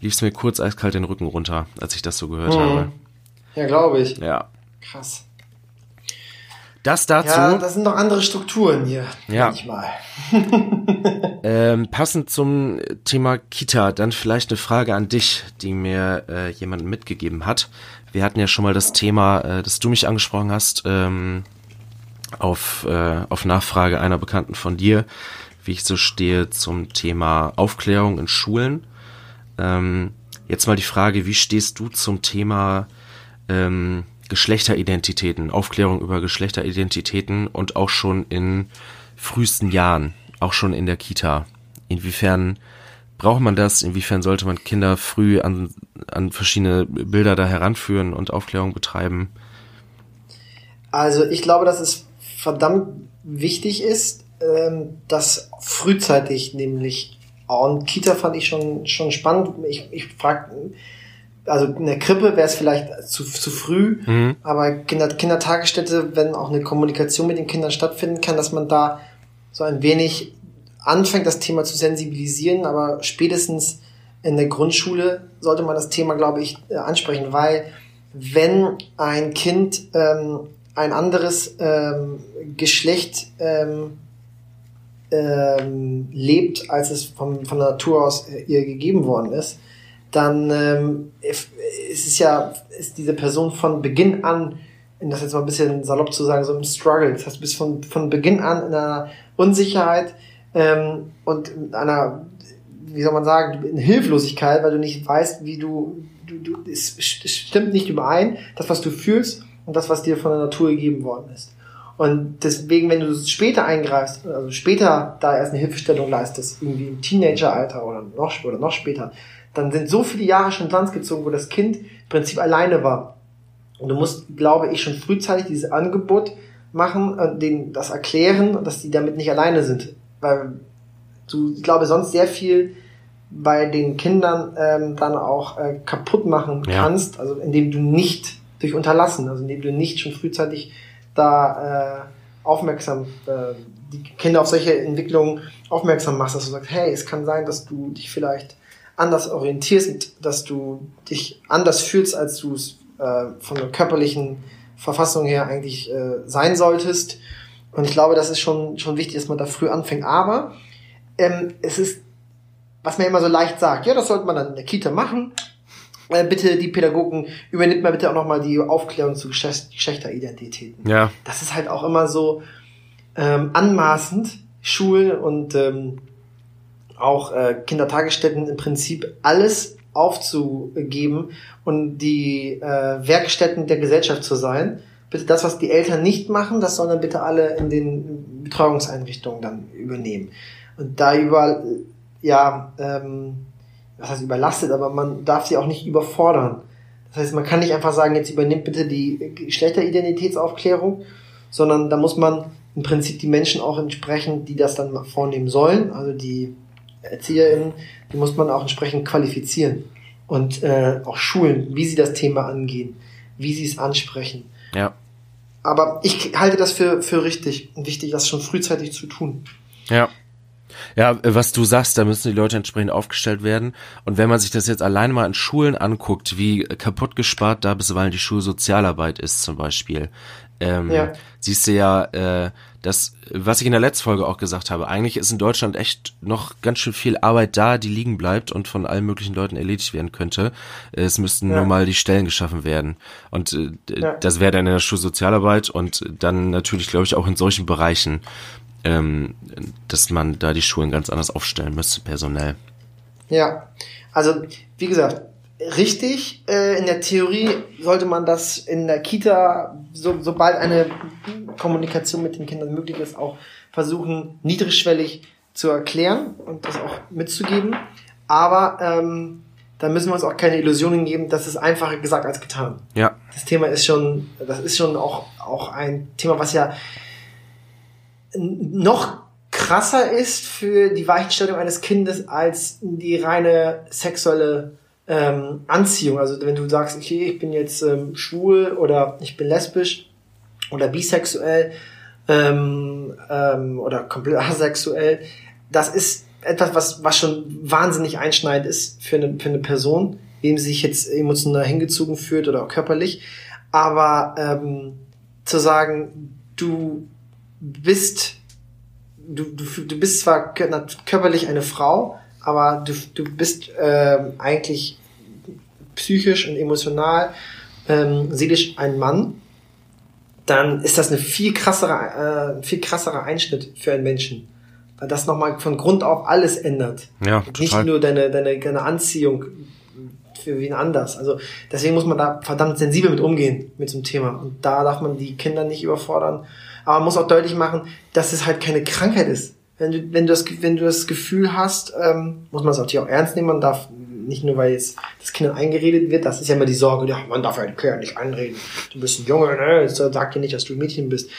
lief es mir kurz eiskalt den Rücken runter, als ich das so gehört mhm. habe. Ja, glaube ich. Ja. Krass. Das dazu. Ja, das sind doch andere Strukturen hier. Ja. Manchmal. [LAUGHS] ähm, passend zum Thema Kita, dann vielleicht eine Frage an dich, die mir äh, jemand mitgegeben hat. Wir hatten ja schon mal das Thema, äh, das du mich angesprochen hast, ähm, auf, äh, auf Nachfrage einer Bekannten von dir, wie ich so stehe zum Thema Aufklärung in Schulen. Ähm, jetzt mal die Frage, wie stehst du zum Thema ähm, Geschlechteridentitäten, Aufklärung über Geschlechteridentitäten und auch schon in frühesten Jahren, auch schon in der Kita? Inwiefern braucht man das? Inwiefern sollte man Kinder früh an, an verschiedene Bilder da heranführen und Aufklärung betreiben? Also ich glaube, dass es verdammt wichtig ist, ähm, dass frühzeitig nämlich und Kita fand ich schon, schon spannend. Ich, ich frage, also in der Krippe wäre es vielleicht zu, zu früh, mhm. aber Kinder, Kindertagesstätte, wenn auch eine Kommunikation mit den Kindern stattfinden kann, dass man da so ein wenig anfängt, das Thema zu sensibilisieren, aber spätestens in der Grundschule sollte man das Thema, glaube ich, äh, ansprechen, weil wenn ein Kind ähm, ein anderes ähm, Geschlecht ähm, ähm, lebt, als es von, von der Natur aus äh, ihr gegeben worden ist, dann ähm, ist es ja, ist diese Person von Beginn an, in das jetzt mal ein bisschen salopp zu sagen, so im Struggle. Das heißt, du bist von, von Beginn an in einer Unsicherheit ähm, und in einer, wie soll man sagen, in Hilflosigkeit, weil du nicht weißt, wie du, du, du es stimmt nicht überein, das, was du fühlst und das, was dir von der Natur gegeben worden ist. Und deswegen, wenn du später eingreifst, also später da erst eine Hilfestellung leistest, irgendwie im Teenageralter oder noch, oder noch später, dann sind so viele Jahre schon ins Land gezogen, wo das Kind im Prinzip alleine war. Und du musst, glaube ich, schon frühzeitig dieses Angebot machen, äh, denen das erklären, dass die damit nicht alleine sind. Weil du, ich glaube, sonst sehr viel bei den Kindern ähm, dann auch äh, kaputt machen kannst, ja. also indem du nicht durch Unterlassen, also indem du nicht schon frühzeitig da äh, aufmerksam, äh, die Kinder auf solche Entwicklungen aufmerksam machst, dass du sagst, hey, es kann sein, dass du dich vielleicht anders orientierst, dass du dich anders fühlst, als du es äh, von der körperlichen Verfassung her eigentlich äh, sein solltest. Und ich glaube, das ist schon, schon wichtig, dass man da früh anfängt. Aber ähm, es ist, was man immer so leicht sagt, ja, das sollte man dann in der Kita machen. Äh, bitte die Pädagogen, übernimmt mal bitte auch nochmal die Aufklärung zu Geschlechteridentitäten. Ja. Das ist halt auch immer so ähm, anmaßend, Schulen und ähm, auch äh, Kindertagesstätten im Prinzip alles aufzugeben und die äh, Werkstätten der Gesellschaft zu sein. Bitte das, was die Eltern nicht machen, das sollen dann bitte alle in den Betreuungseinrichtungen dann übernehmen. Und da überall, ja, ähm, was heißt überlastet, aber man darf sie auch nicht überfordern. Das heißt, man kann nicht einfach sagen, jetzt übernimmt bitte die Geschlechteridentitätsaufklärung, sondern da muss man im Prinzip die Menschen auch entsprechend, die das dann vornehmen sollen, also die ErzieherInnen, die muss man auch entsprechend qualifizieren und äh, auch schulen, wie sie das Thema angehen, wie sie es ansprechen. Ja. Aber ich halte das für, für richtig und wichtig, das schon frühzeitig zu tun. Ja. Ja, was du sagst, da müssen die Leute entsprechend aufgestellt werden. Und wenn man sich das jetzt alleine mal in Schulen anguckt, wie kaputt gespart da bisweilen die Schulsozialarbeit ist zum Beispiel, ähm, ja. siehst du ja, äh, das, was ich in der letzten Folge auch gesagt habe, eigentlich ist in Deutschland echt noch ganz schön viel Arbeit da, die liegen bleibt und von allen möglichen Leuten erledigt werden könnte. Es müssten ja. nur mal die Stellen geschaffen werden. Und äh, ja. das wäre dann in der Schulsozialarbeit und dann natürlich, glaube ich, auch in solchen Bereichen, ähm, dass man da die Schulen ganz anders aufstellen müsste, personell. Ja, also wie gesagt, richtig. Äh, in der Theorie sollte man das in der Kita, so, sobald eine Kommunikation mit den Kindern möglich ist, auch versuchen, niedrigschwellig zu erklären und das auch mitzugeben. Aber ähm, da müssen wir uns auch keine Illusionen geben, das ist einfacher gesagt als getan. Ja. Das Thema ist schon, das ist schon auch, auch ein Thema, was ja noch krasser ist für die Weichenstellung eines Kindes als die reine sexuelle ähm, Anziehung. Also wenn du sagst, okay, ich bin jetzt ähm, schwul oder ich bin lesbisch oder bisexuell ähm, ähm, oder komplett asexuell, das ist etwas, was, was schon wahnsinnig einschneidend ist für eine, für eine Person, wem sie sich jetzt emotional hingezogen fühlt oder auch körperlich. Aber ähm, zu sagen, du bist, du, du, du bist zwar körperlich eine Frau, aber du, du bist ähm, eigentlich psychisch und emotional, ähm, seelisch ein Mann, dann ist das eine viel krassere, äh, viel krasserer Einschnitt für einen Menschen. Weil das nochmal von Grund auf alles ändert. Ja, total. Nicht nur deine, deine, deine Anziehung für wen anders. Also deswegen muss man da verdammt sensibel mit umgehen mit so einem Thema. Und da darf man die Kinder nicht überfordern. Aber man muss auch deutlich machen, dass es halt keine Krankheit ist. Wenn du, wenn du, das, wenn du das Gefühl hast, ähm, muss man es natürlich auch ernst nehmen. Man darf nicht nur, weil jetzt das Kind eingeredet wird, das ist ja immer die Sorge, ja, man darf ja den Kind nicht einreden. Du bist ein Junge, ne? Sag dir nicht, dass du ein Mädchen bist.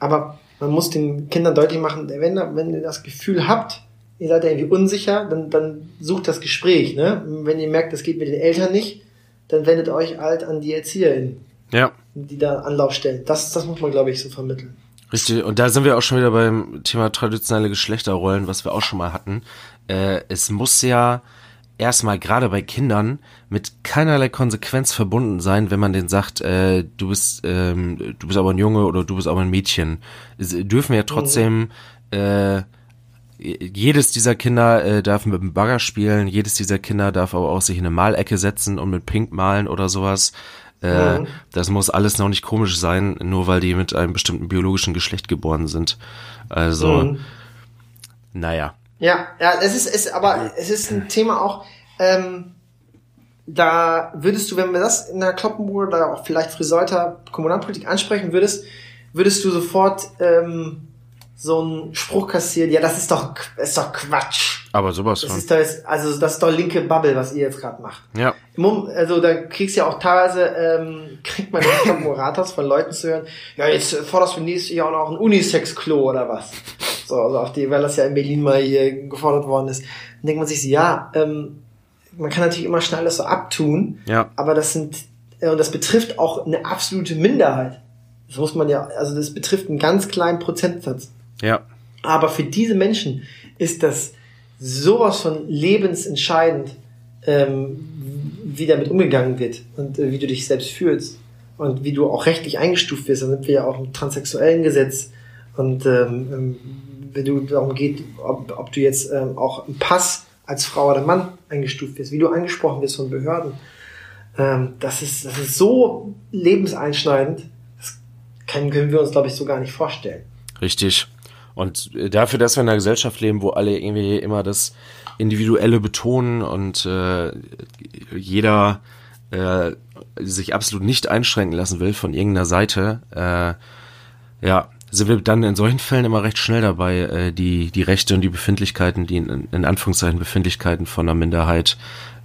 Aber man muss den Kindern deutlich machen, wenn, wenn ihr das Gefühl habt, ihr seid ja irgendwie unsicher, dann, dann sucht das Gespräch. Ne? Wenn ihr merkt, das geht mit den Eltern nicht, dann wendet euch halt an die ErzieherInnen, ja. die da Anlauf stellen. Das, das muss man, glaube ich, so vermitteln. Richtig, und da sind wir auch schon wieder beim Thema traditionelle Geschlechterrollen, was wir auch schon mal hatten. Äh, es muss ja erstmal gerade bei Kindern mit keinerlei Konsequenz verbunden sein, wenn man denen sagt, äh, du bist ähm, du bist aber ein Junge oder du bist aber ein Mädchen. Es dürfen ja trotzdem mhm. äh, jedes dieser Kinder äh, darf mit dem Bagger spielen, jedes dieser Kinder darf aber auch sich in eine Malecke setzen und mit Pink malen oder sowas. Äh, mhm. Das muss alles noch nicht komisch sein, nur weil die mit einem bestimmten biologischen Geschlecht geboren sind. Also, mhm. naja. Ja, ja, es ist, es, aber es ist ein Thema auch, ähm, da würdest du, wenn wir das in der Kloppenburg oder auch vielleicht Friseuter Kommunalpolitik ansprechen würdest, würdest du sofort ähm, so einen Spruch kassieren, ja, das ist doch, ist doch Quatsch. Aber sowas das von. Ist das, also das ist doch linke Bubble, was ihr jetzt gerade macht. Ja. Also da kriegst du ja auch teilweise, ähm, kriegt man Rathaus von Leuten zu hören, ja, jetzt forderst du nächstes Jahr auch noch ein Unisex-Klo oder was. So, also auf die, weil das ja in Berlin mal hier gefordert worden ist. Dann denkt man sich so, ja, ähm, man kann natürlich immer schnell alles so abtun, ja. aber das sind, äh, und das betrifft auch eine absolute Minderheit. Das muss man ja, also das betrifft einen ganz kleinen Prozentsatz. Ja. Aber für diese Menschen ist das sowas von lebensentscheidend, ähm, wie damit umgegangen wird und äh, wie du dich selbst fühlst und wie du auch rechtlich eingestuft wirst. Dann sind wir ja auch im transsexuellen Gesetz und ähm, ähm wenn du darum geht, ob, ob du jetzt ähm, auch im Pass als Frau oder Mann eingestuft wirst, wie du angesprochen wirst von Behörden. Ähm, das, ist, das ist so lebenseinschneidend, das können, können wir uns, glaube ich, so gar nicht vorstellen. Richtig. Und äh, dafür, dass wir in einer Gesellschaft leben, wo alle irgendwie immer das Individuelle betonen und äh, jeder äh, sich absolut nicht einschränken lassen will von irgendeiner Seite, äh, ja, sind wir dann in solchen Fällen immer recht schnell dabei, äh, die, die Rechte und die Befindlichkeiten, die in, in Anführungszeichen Befindlichkeiten von einer Minderheit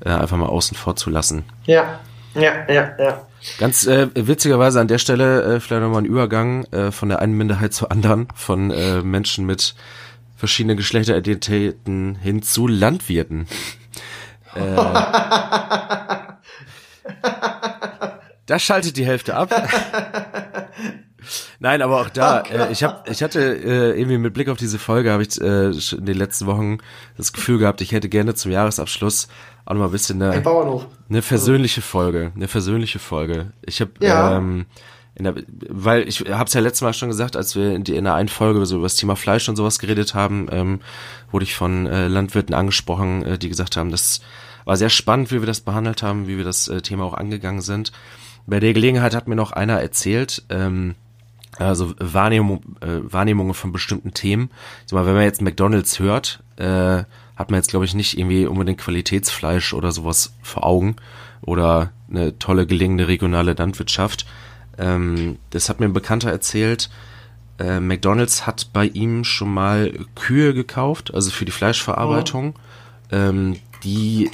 äh, einfach mal außen vor zu lassen. Ja, ja, ja, ja. Ganz äh, witzigerweise an der Stelle äh, vielleicht nochmal ein Übergang äh, von der einen Minderheit zur anderen, von äh, Menschen mit verschiedenen Geschlechteridentitäten hin zu Landwirten. [LAUGHS] äh, da schaltet die Hälfte ab. [LAUGHS] Nein, aber auch da, äh, ich hab, ich hatte äh, irgendwie mit Blick auf diese Folge habe ich äh, in den letzten Wochen das Gefühl gehabt, ich hätte gerne zum Jahresabschluss auch noch mal ein bisschen eine, ein eine versöhnliche Folge, eine versöhnliche Folge. Ich habe ja. ähm, in der, weil ich habe es ja letztes Mal schon gesagt, als wir in, die, in der einen Folge so über das Thema Fleisch und sowas geredet haben, ähm, wurde ich von äh, Landwirten angesprochen, äh, die gesagt haben, das war sehr spannend, wie wir das behandelt haben, wie wir das äh, Thema auch angegangen sind. Bei der Gelegenheit hat mir noch einer erzählt, ähm, also Wahrnehmung, äh, Wahrnehmungen von bestimmten Themen. Sag mal, wenn man jetzt McDonalds hört, äh, hat man jetzt glaube ich nicht irgendwie unbedingt Qualitätsfleisch oder sowas vor Augen oder eine tolle gelingende regionale Landwirtschaft. Ähm, das hat mir ein Bekannter erzählt. Äh, McDonald's hat bei ihm schon mal Kühe gekauft, also für die Fleischverarbeitung. Oh. Ähm, die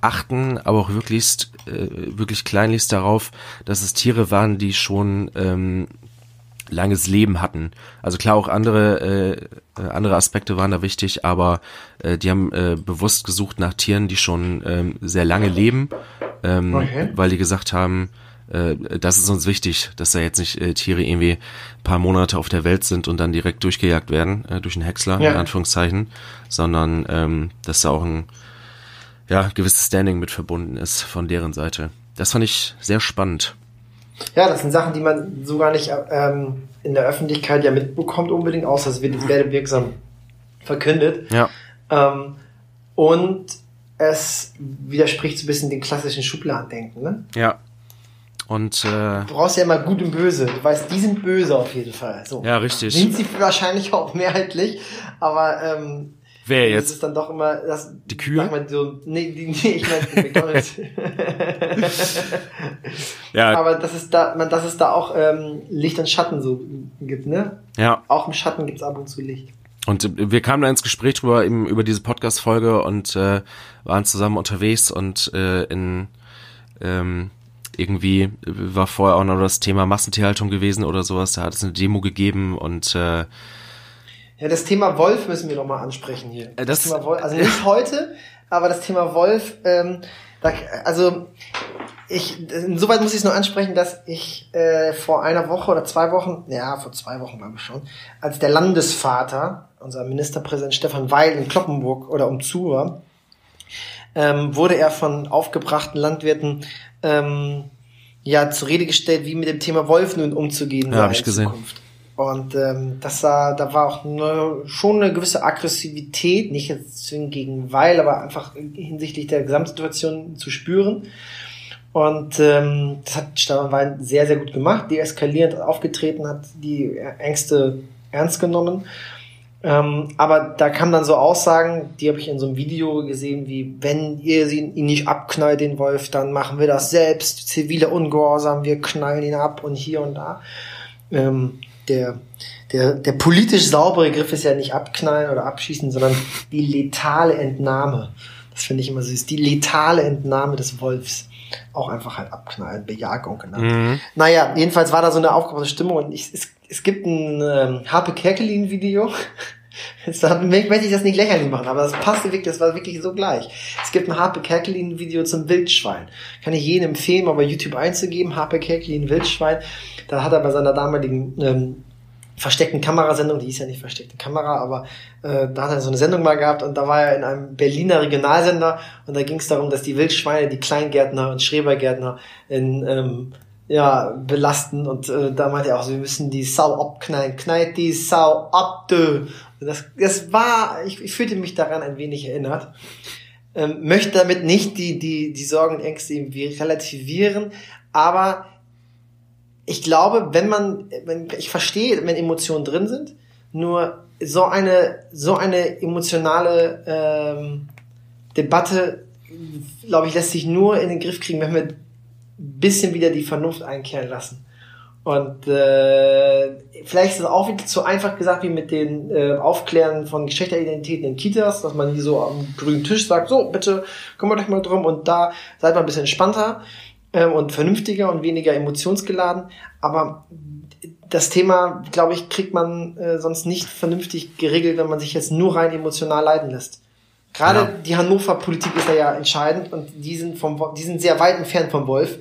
achten aber auch wirklich, äh, wirklich kleinlichst darauf, dass es Tiere waren, die schon ähm, langes Leben hatten. Also klar, auch andere, äh, andere Aspekte waren da wichtig, aber äh, die haben äh, bewusst gesucht nach Tieren, die schon ähm, sehr lange leben, ähm, okay. weil die gesagt haben, äh, das ist uns wichtig, dass da jetzt nicht äh, Tiere irgendwie paar Monate auf der Welt sind und dann direkt durchgejagt werden äh, durch einen Häcksler, ja. in Anführungszeichen, sondern ähm, dass da auch ein ja, gewisses Standing mit verbunden ist von deren Seite. Das fand ich sehr spannend. Ja, das sind Sachen, die man so gar nicht ähm, in der Öffentlichkeit ja mitbekommt unbedingt, außer es wird werbewirksam verkündet. Ja. Ähm, und es widerspricht so ein bisschen dem klassischen Schubladendenken, ne? Ja. Und äh, du brauchst ja immer gut und böse. Du weißt, die sind böse auf jeden Fall. So. Ja, richtig. Sind sie wahrscheinlich auch mehrheitlich, aber ähm, Wer jetzt? Das ist dann doch immer das. Die Kühe? Sag mal so, nee, die, nee, ich meine McDonalds. [LAUGHS] ja. Aber das ist da, man, dass es da auch ähm, Licht und Schatten so gibt, ne? Ja. Auch im Schatten gibt's ab und zu Licht. Und äh, wir kamen da ins Gespräch drüber, eben über diese Podcast-Folge und äh, waren zusammen unterwegs und äh, in ähm, irgendwie war vorher auch noch das Thema Massentierhaltung gewesen oder sowas. Da hat es eine Demo gegeben und äh, ja, das Thema Wolf müssen wir noch mal ansprechen hier. Äh, das, das Thema Wolf, also nicht [LAUGHS] heute, aber das Thema Wolf, ähm, da, also ich, insoweit muss ich es nur ansprechen, dass ich äh, vor einer Woche oder zwei Wochen, ja, vor zwei Wochen glaube ich schon, als der Landesvater, unser Ministerpräsident Stefan Weil in Kloppenburg oder umzu war, ähm, wurde er von aufgebrachten Landwirten ähm, ja zur Rede gestellt, wie mit dem Thema Wolf nun umzugehen ja, sei ich gesehen. Und ähm, das war, da war auch eine, schon eine gewisse Aggressivität, nicht jetzt zwingend gegen Weil, aber einfach hinsichtlich der Gesamtsituation zu spüren. Und ähm, das hat Stefan Weil sehr, sehr gut gemacht, deeskalierend aufgetreten, hat die Ängste ernst genommen. Ähm, aber da kamen dann so Aussagen, die habe ich in so einem Video gesehen, wie wenn ihr ihn nicht abknallt, den Wolf, dann machen wir das selbst, zivile Ungehorsam, wir knallen ihn ab und hier und da. Ähm, der, der, der politisch saubere Griff ist ja nicht abknallen oder abschießen, sondern die letale Entnahme. Das finde ich immer so, ist die letale Entnahme des Wolfs. Auch einfach halt abknallen, Bejagung genannt. Mhm. Naja, jedenfalls war da so eine aufgebrachte Stimmung und ich, es, es gibt ein ähm, Harpe Kerkelin-Video. Jetzt möchte ich das nicht lächerlich machen, aber das passte wirklich, das war wirklich so gleich. Es gibt ein Harpe Kerkelin-Video zum Wildschwein. Kann ich jedem empfehlen, mal bei YouTube einzugeben, Harpe Kerkelin Wildschwein. Da hat er bei seiner damaligen ähm, versteckten Kamerasendung, die ist ja nicht versteckte Kamera, aber äh, da hat er so eine Sendung mal gehabt und da war er in einem Berliner Regionalsender und da ging es darum, dass die Wildschweine die Kleingärtner und Schrebergärtner in ähm, ja, belasten und äh, da meinte er auch, wir müssen die Sau abknallen, knallt die Sau ab, du. Das, das war, ich, ich fühlte mich daran ein wenig erinnert. Ähm, möchte damit nicht die, die, die Sorgen und Ängste irgendwie relativieren, aber ich glaube, wenn man, wenn, ich verstehe, wenn Emotionen drin sind, nur so eine, so eine emotionale ähm, Debatte, glaube ich, lässt sich nur in den Griff kriegen, wenn wir bisschen wieder die Vernunft einkehren lassen. Und äh, vielleicht ist es auch wieder zu einfach gesagt wie mit den äh, Aufklären von Geschlechteridentitäten in Kitas, dass man die so am grünen Tisch sagt, so bitte kümmert euch mal drum und da seid mal ein bisschen entspannter ähm, und vernünftiger und weniger emotionsgeladen. Aber das Thema, glaube ich, kriegt man äh, sonst nicht vernünftig geregelt, wenn man sich jetzt nur rein emotional leiten lässt. Gerade ja. die Hannover-Politik ist da ja entscheidend und die sind, vom, die sind sehr weit entfernt vom Wolf.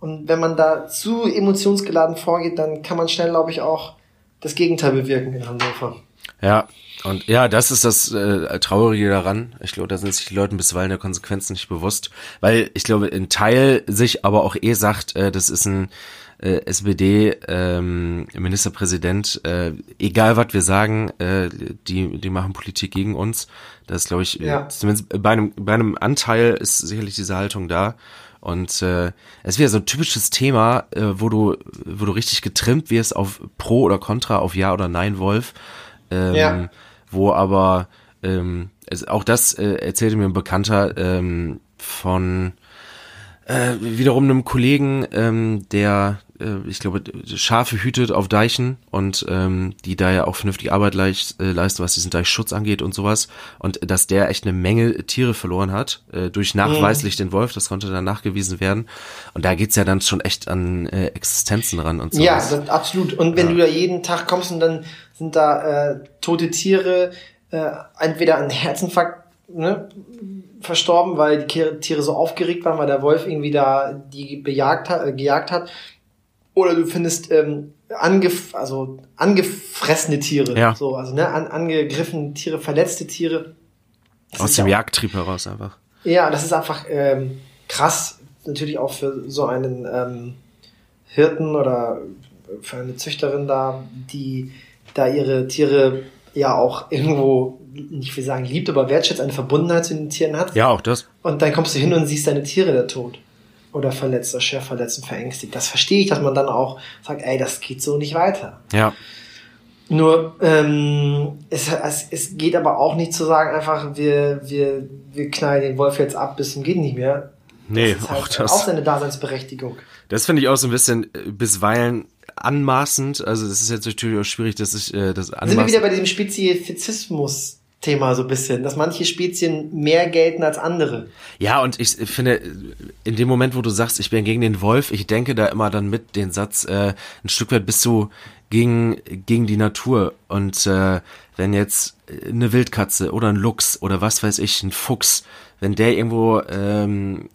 Und wenn man da zu emotionsgeladen vorgeht, dann kann man schnell, glaube ich, auch das Gegenteil bewirken in Hannover. Ja, und ja, das ist das äh, Traurige daran. Ich glaube, da sind sich die Leute bisweilen der Konsequenzen nicht bewusst. Weil ich glaube, ein Teil sich aber auch eh sagt, äh, das ist ein äh, SPD-Ministerpräsident, ähm, äh, egal was wir sagen, äh, die, die machen Politik gegen uns. Das glaube ich, ja. zumindest bei einem, bei einem Anteil ist sicherlich diese Haltung da. Und äh, es ist wieder so ein typisches Thema, äh, wo du, wo du richtig getrimmt wirst auf Pro oder Contra, auf Ja oder Nein, Wolf. Ähm, ja. Wo aber ähm, es, auch das äh, erzählte mir ein Bekannter ähm, von äh, wiederum einem Kollegen, ähm, der, äh, ich glaube, Schafe hütet auf Deichen und ähm, die da ja auch vernünftige Arbeit leist, äh, leisten, was diesen Deichschutz angeht und sowas. Und dass der echt eine Menge Tiere verloren hat, äh, durch nachweislich mhm. den Wolf, das konnte dann nachgewiesen werden. Und da geht's ja dann schon echt an äh, Existenzen ran und so. Ja, absolut. Und wenn ja. du da jeden Tag kommst und dann sind da äh, tote Tiere, äh, entweder an Herzinfarkt, ne, verstorben, weil die Tiere so aufgeregt waren, weil der Wolf irgendwie da die bejagt hat, äh, gejagt hat. Oder du findest ähm, angef also angefressene Tiere, ja. so also ne, an, angegriffene Tiere, verletzte Tiere. Das Aus dem ja Jagdtrieb heraus einfach. Ja, das ist einfach ähm, krass, natürlich auch für so einen ähm, Hirten oder für eine Züchterin da, die da ihre Tiere ja auch irgendwo, nicht will sagen liebt, aber wertschätzt, eine Verbundenheit zu den Tieren hat. Ja, auch das. Und dann kommst du hin und siehst deine Tiere da tot. Oder verletzt, oder schwer verletzt und verängstigt. Das verstehe ich, dass man dann auch sagt, ey, das geht so nicht weiter. Ja. Nur ähm, es, es, es geht aber auch nicht zu sagen, einfach wir, wir, wir knallen den Wolf jetzt ab bis zum geht nicht mehr. Nee, das ist halt auch das. Auch seine Daseinsberechtigung. Das finde ich auch so ein bisschen äh, bisweilen anmaßend. Also das ist jetzt natürlich auch schwierig, dass ich äh, das anmaßend... Sind wir wieder bei diesem Spezifizismus Thema so ein bisschen, dass manche Spezien mehr gelten als andere. Ja, und ich finde, in dem Moment, wo du sagst, ich bin gegen den Wolf, ich denke da immer dann mit den Satz, äh, ein Stück weit bist du gegen, gegen die Natur. Und äh, wenn jetzt eine Wildkatze oder ein Luchs oder was weiß ich, ein Fuchs, wenn der irgendwo ähm,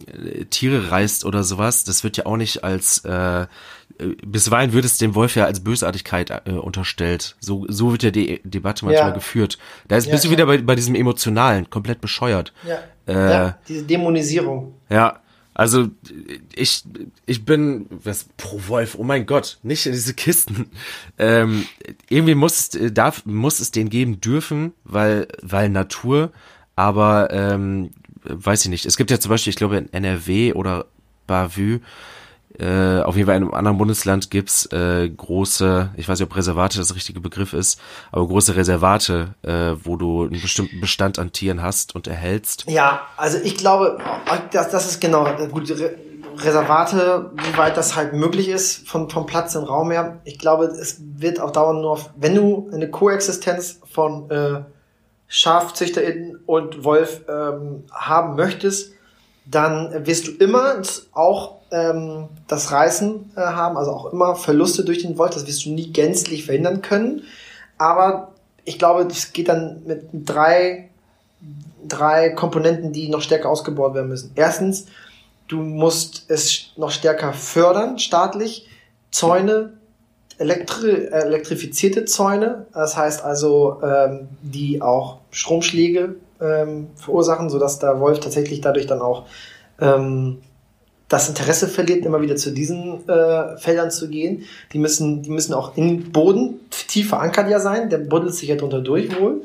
Tiere reißt oder sowas, das wird ja auch nicht als äh, bisweilen wird es dem Wolf ja als Bösartigkeit äh, unterstellt. So, so wird ja die Debatte manchmal ja. geführt. Da ist, ja, bist du wieder bei, bei diesem Emotionalen, komplett bescheuert. Ja. Äh, ja, diese Dämonisierung. Ja, also ich, ich bin was pro Wolf, oh mein Gott, nicht in diese Kisten. Ähm, irgendwie muss es, darf, muss es den geben dürfen, weil, weil Natur, aber ähm, weiß ich nicht. Es gibt ja zum Beispiel, ich glaube in NRW oder Bavü, äh, auf jeden Fall in einem anderen Bundesland gibt's äh, große, ich weiß nicht, ob Reservate das richtige Begriff ist, aber große Reservate, äh, wo du einen bestimmten Bestand an Tieren hast und erhältst. Ja, also ich glaube, das, das ist genau gut. Re Reservate, wie weit das halt möglich ist von, vom Platz und Raum her. Ich glaube, es wird auch dauern nur, auf, wenn du eine Koexistenz von äh, SchafzüchterInnen und Wolf ähm, haben möchtest, dann wirst du immer auch ähm, das Reißen äh, haben, also auch immer Verluste durch den Wolf. Das wirst du nie gänzlich verhindern können. Aber ich glaube, das geht dann mit drei, drei Komponenten, die noch stärker ausgebaut werden müssen. Erstens, du musst es noch stärker fördern, staatlich. Zäune, elektri elektrifizierte Zäune, das heißt also, ähm, die auch Stromschläge ähm, verursachen, sodass der Wolf tatsächlich dadurch dann auch ähm, das Interesse verliert, immer wieder zu diesen äh, Feldern zu gehen. Die müssen, die müssen auch im Boden tief verankert ja sein. Der buddelt sich ja drunter durch wohl.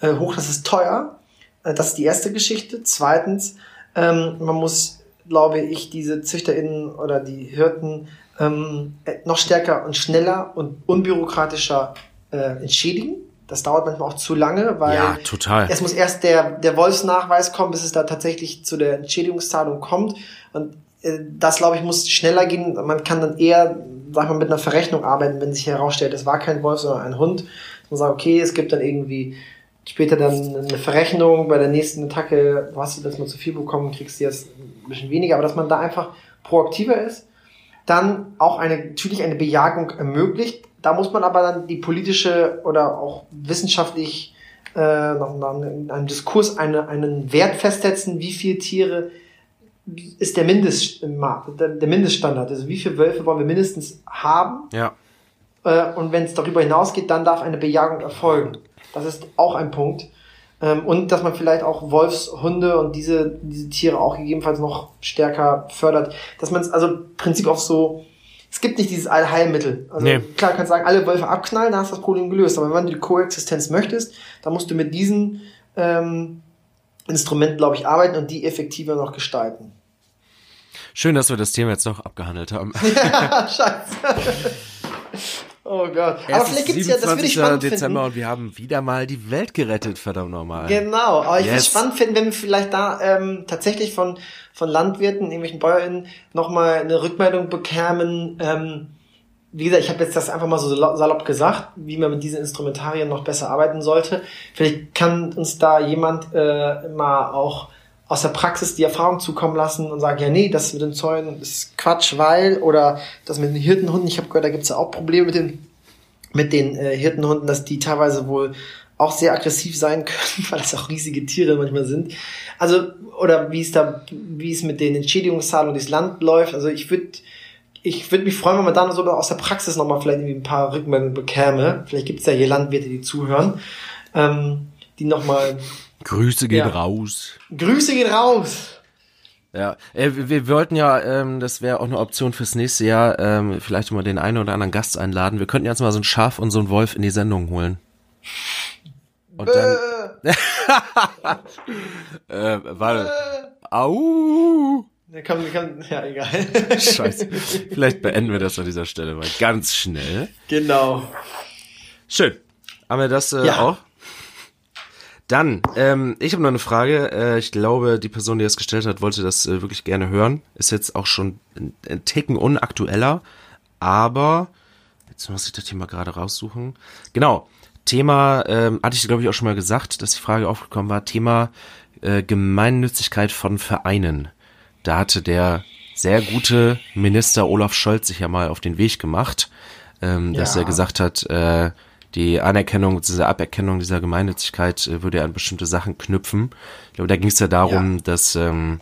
Äh, hoch, das ist teuer. Äh, das ist die erste Geschichte. Zweitens, ähm, man muss, glaube ich, diese ZüchterInnen oder die Hirten ähm, noch stärker und schneller und unbürokratischer äh, entschädigen. Das dauert manchmal auch zu lange, weil ja, total. es muss erst der, der Wolfsnachweis kommen, bis es da tatsächlich zu der Entschädigungszahlung kommt. Und äh, das, glaube ich, muss schneller gehen. Man kann dann eher, sag mal, mit einer Verrechnung arbeiten, wenn sich herausstellt, es war kein Wolf, sondern ein Hund. Man sagt, okay, es gibt dann irgendwie später dann eine Verrechnung bei der nächsten Attacke, hast du das mal zu viel bekommen, kriegst du jetzt ein bisschen weniger, aber dass man da einfach proaktiver ist, dann auch eine, natürlich eine Bejagung ermöglicht. Da muss man aber dann die politische oder auch wissenschaftlich äh, nach einem Diskurs eine, einen Wert festsetzen, wie viele Tiere ist der, Mindest, der Mindeststandard. Also wie viele Wölfe wollen wir mindestens haben? Ja. Äh, und wenn es darüber hinausgeht, dann darf eine Bejagung erfolgen. Das ist auch ein Punkt. Ähm, und dass man vielleicht auch Wolfshunde und diese, diese Tiere auch gegebenenfalls noch stärker fördert. Dass man es also im Prinzip auf so es gibt nicht dieses Allheilmittel. Also nee. klar, kannst sagen, alle Wölfe abknallen, dann hast du das Problem gelöst. Aber wenn du die Koexistenz möchtest, dann musst du mit diesen ähm, Instrumenten, glaube ich, arbeiten und die effektiver noch gestalten. Schön, dass wir das Thema jetzt noch abgehandelt haben. [LAUGHS] ja, scheiße. [LAUGHS] Oh Gott. Aber vielleicht gibt's ja, das würde ich spannend Dezember finden. und wir haben wieder mal die Welt gerettet, verdammt nochmal. Genau, aber ich yes. würde es spannend finden, wenn wir vielleicht da ähm, tatsächlich von, von Landwirten, irgendwelchen BäuerInnen nochmal eine Rückmeldung bekämen. Ähm, wie gesagt, ich habe jetzt das einfach mal so salopp gesagt, wie man mit diesen Instrumentarien noch besser arbeiten sollte. Vielleicht kann uns da jemand äh, mal auch aus der Praxis die Erfahrung zukommen lassen und sagen, ja, nee, das mit den Zäunen ist Quatsch, weil, oder das mit den Hirtenhunden, ich habe gehört, da gibt's ja auch Probleme mit den, mit den äh, Hirtenhunden, dass die teilweise wohl auch sehr aggressiv sein [LAUGHS] können, weil das auch riesige Tiere manchmal sind. Also, oder wie es da, wie es mit den Entschädigungszahlungen durchs Land läuft. Also ich würde ich würde mich freuen, wenn man da so aus der Praxis nochmal vielleicht irgendwie ein paar Rückmeldungen bekäme. Vielleicht gibt's ja hier Landwirte, die zuhören, ähm, die nochmal Grüße gehen ja. raus. Grüße gehen raus. Ja, äh, wir, wollten ja, ähm, das wäre auch eine Option fürs nächste Jahr, ähm, vielleicht mal den einen oder anderen Gast einladen. Wir könnten jetzt mal so ein Schaf und so ein Wolf in die Sendung holen. Und dann. [LAUGHS] äh, warte. Au! Kann, kann, ja, egal. Scheiße. Vielleicht beenden wir das an dieser Stelle mal ganz schnell. Genau. Schön. Haben wir das äh, ja. auch? Dann, ähm, ich habe noch eine Frage. Äh, ich glaube, die Person, die das gestellt hat, wollte das äh, wirklich gerne hören. Ist jetzt auch schon ein, ein Ticken unaktueller, aber jetzt muss ich das Thema gerade raussuchen. Genau, Thema, ähm, hatte ich glaube ich auch schon mal gesagt, dass die Frage aufgekommen war, Thema äh, Gemeinnützigkeit von Vereinen. Da hatte der sehr gute Minister Olaf Scholz sich ja mal auf den Weg gemacht, ähm, ja. dass er gesagt hat, äh, die Anerkennung, diese Aberkennung dieser Gemeinnützigkeit äh, würde ja an bestimmte Sachen knüpfen. Ich glaube, da ging es ja darum, ja. dass ähm,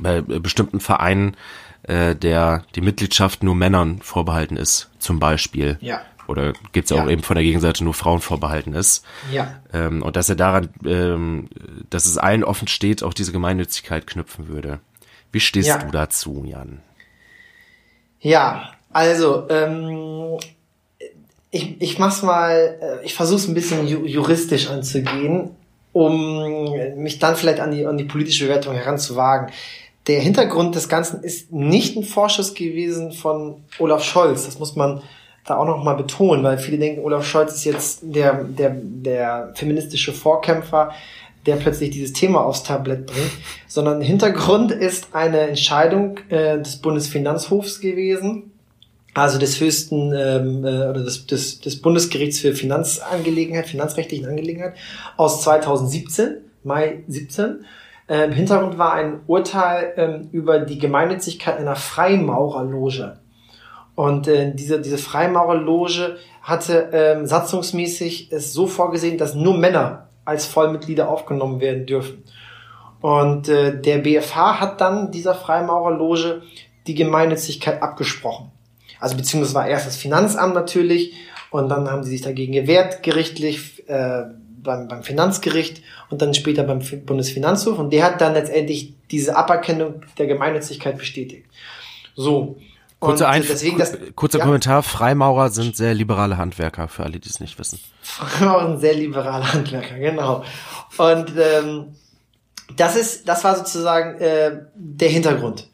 bei bestimmten Vereinen äh, der die Mitgliedschaft nur Männern vorbehalten ist, zum Beispiel. Ja. Oder gibt's ja. auch eben von der Gegenseite nur Frauen vorbehalten ist. Ja. Ähm, und dass er daran, ähm, dass es allen offen steht, auch diese Gemeinnützigkeit knüpfen würde. Wie stehst ja. du dazu, Jan? Ja, also ähm, ich, ich mach's mal, äh, ich versuche es ein bisschen juristisch anzugehen, um mich dann vielleicht an die, an die politische Bewertung heranzuwagen. Der Hintergrund des Ganzen ist nicht ein Vorschuss gewesen von Olaf Scholz. Das muss man da auch noch mal betonen, weil viele denken, Olaf Scholz ist jetzt der, der, der feministische Vorkämpfer, der plötzlich dieses Thema aufs Tablett bringt, sondern Hintergrund ist eine Entscheidung äh, des Bundesfinanzhofs gewesen, also des höchsten ähm, äh, oder des, des, des Bundesgerichts für Finanzangelegenheit, finanzrechtlichen Angelegenheit aus 2017, Mai 17. Äh, Im Hintergrund war ein Urteil ähm, über die Gemeinnützigkeit einer Freimaurerloge. Und äh, diese, diese Freimaurerloge hatte ähm, satzungsmäßig es so vorgesehen, dass nur Männer als Vollmitglieder aufgenommen werden dürfen. Und äh, der BFH hat dann dieser Freimaurerloge die Gemeinnützigkeit abgesprochen. Also beziehungsweise war erst das Finanzamt natürlich und dann haben sie sich dagegen gewehrt, gerichtlich äh, beim, beim Finanzgericht und dann später beim Bundesfinanzhof und der hat dann letztendlich diese Aberkennung der Gemeinnützigkeit bestätigt. So. Kurze Einf deswegen das, kurzer ja, Kommentar, Freimaurer sind sehr liberale Handwerker, für alle, die es nicht wissen. Freimaurer sind sehr liberale Handwerker, genau. Und ähm, das ist, das war sozusagen äh, der Hintergrund.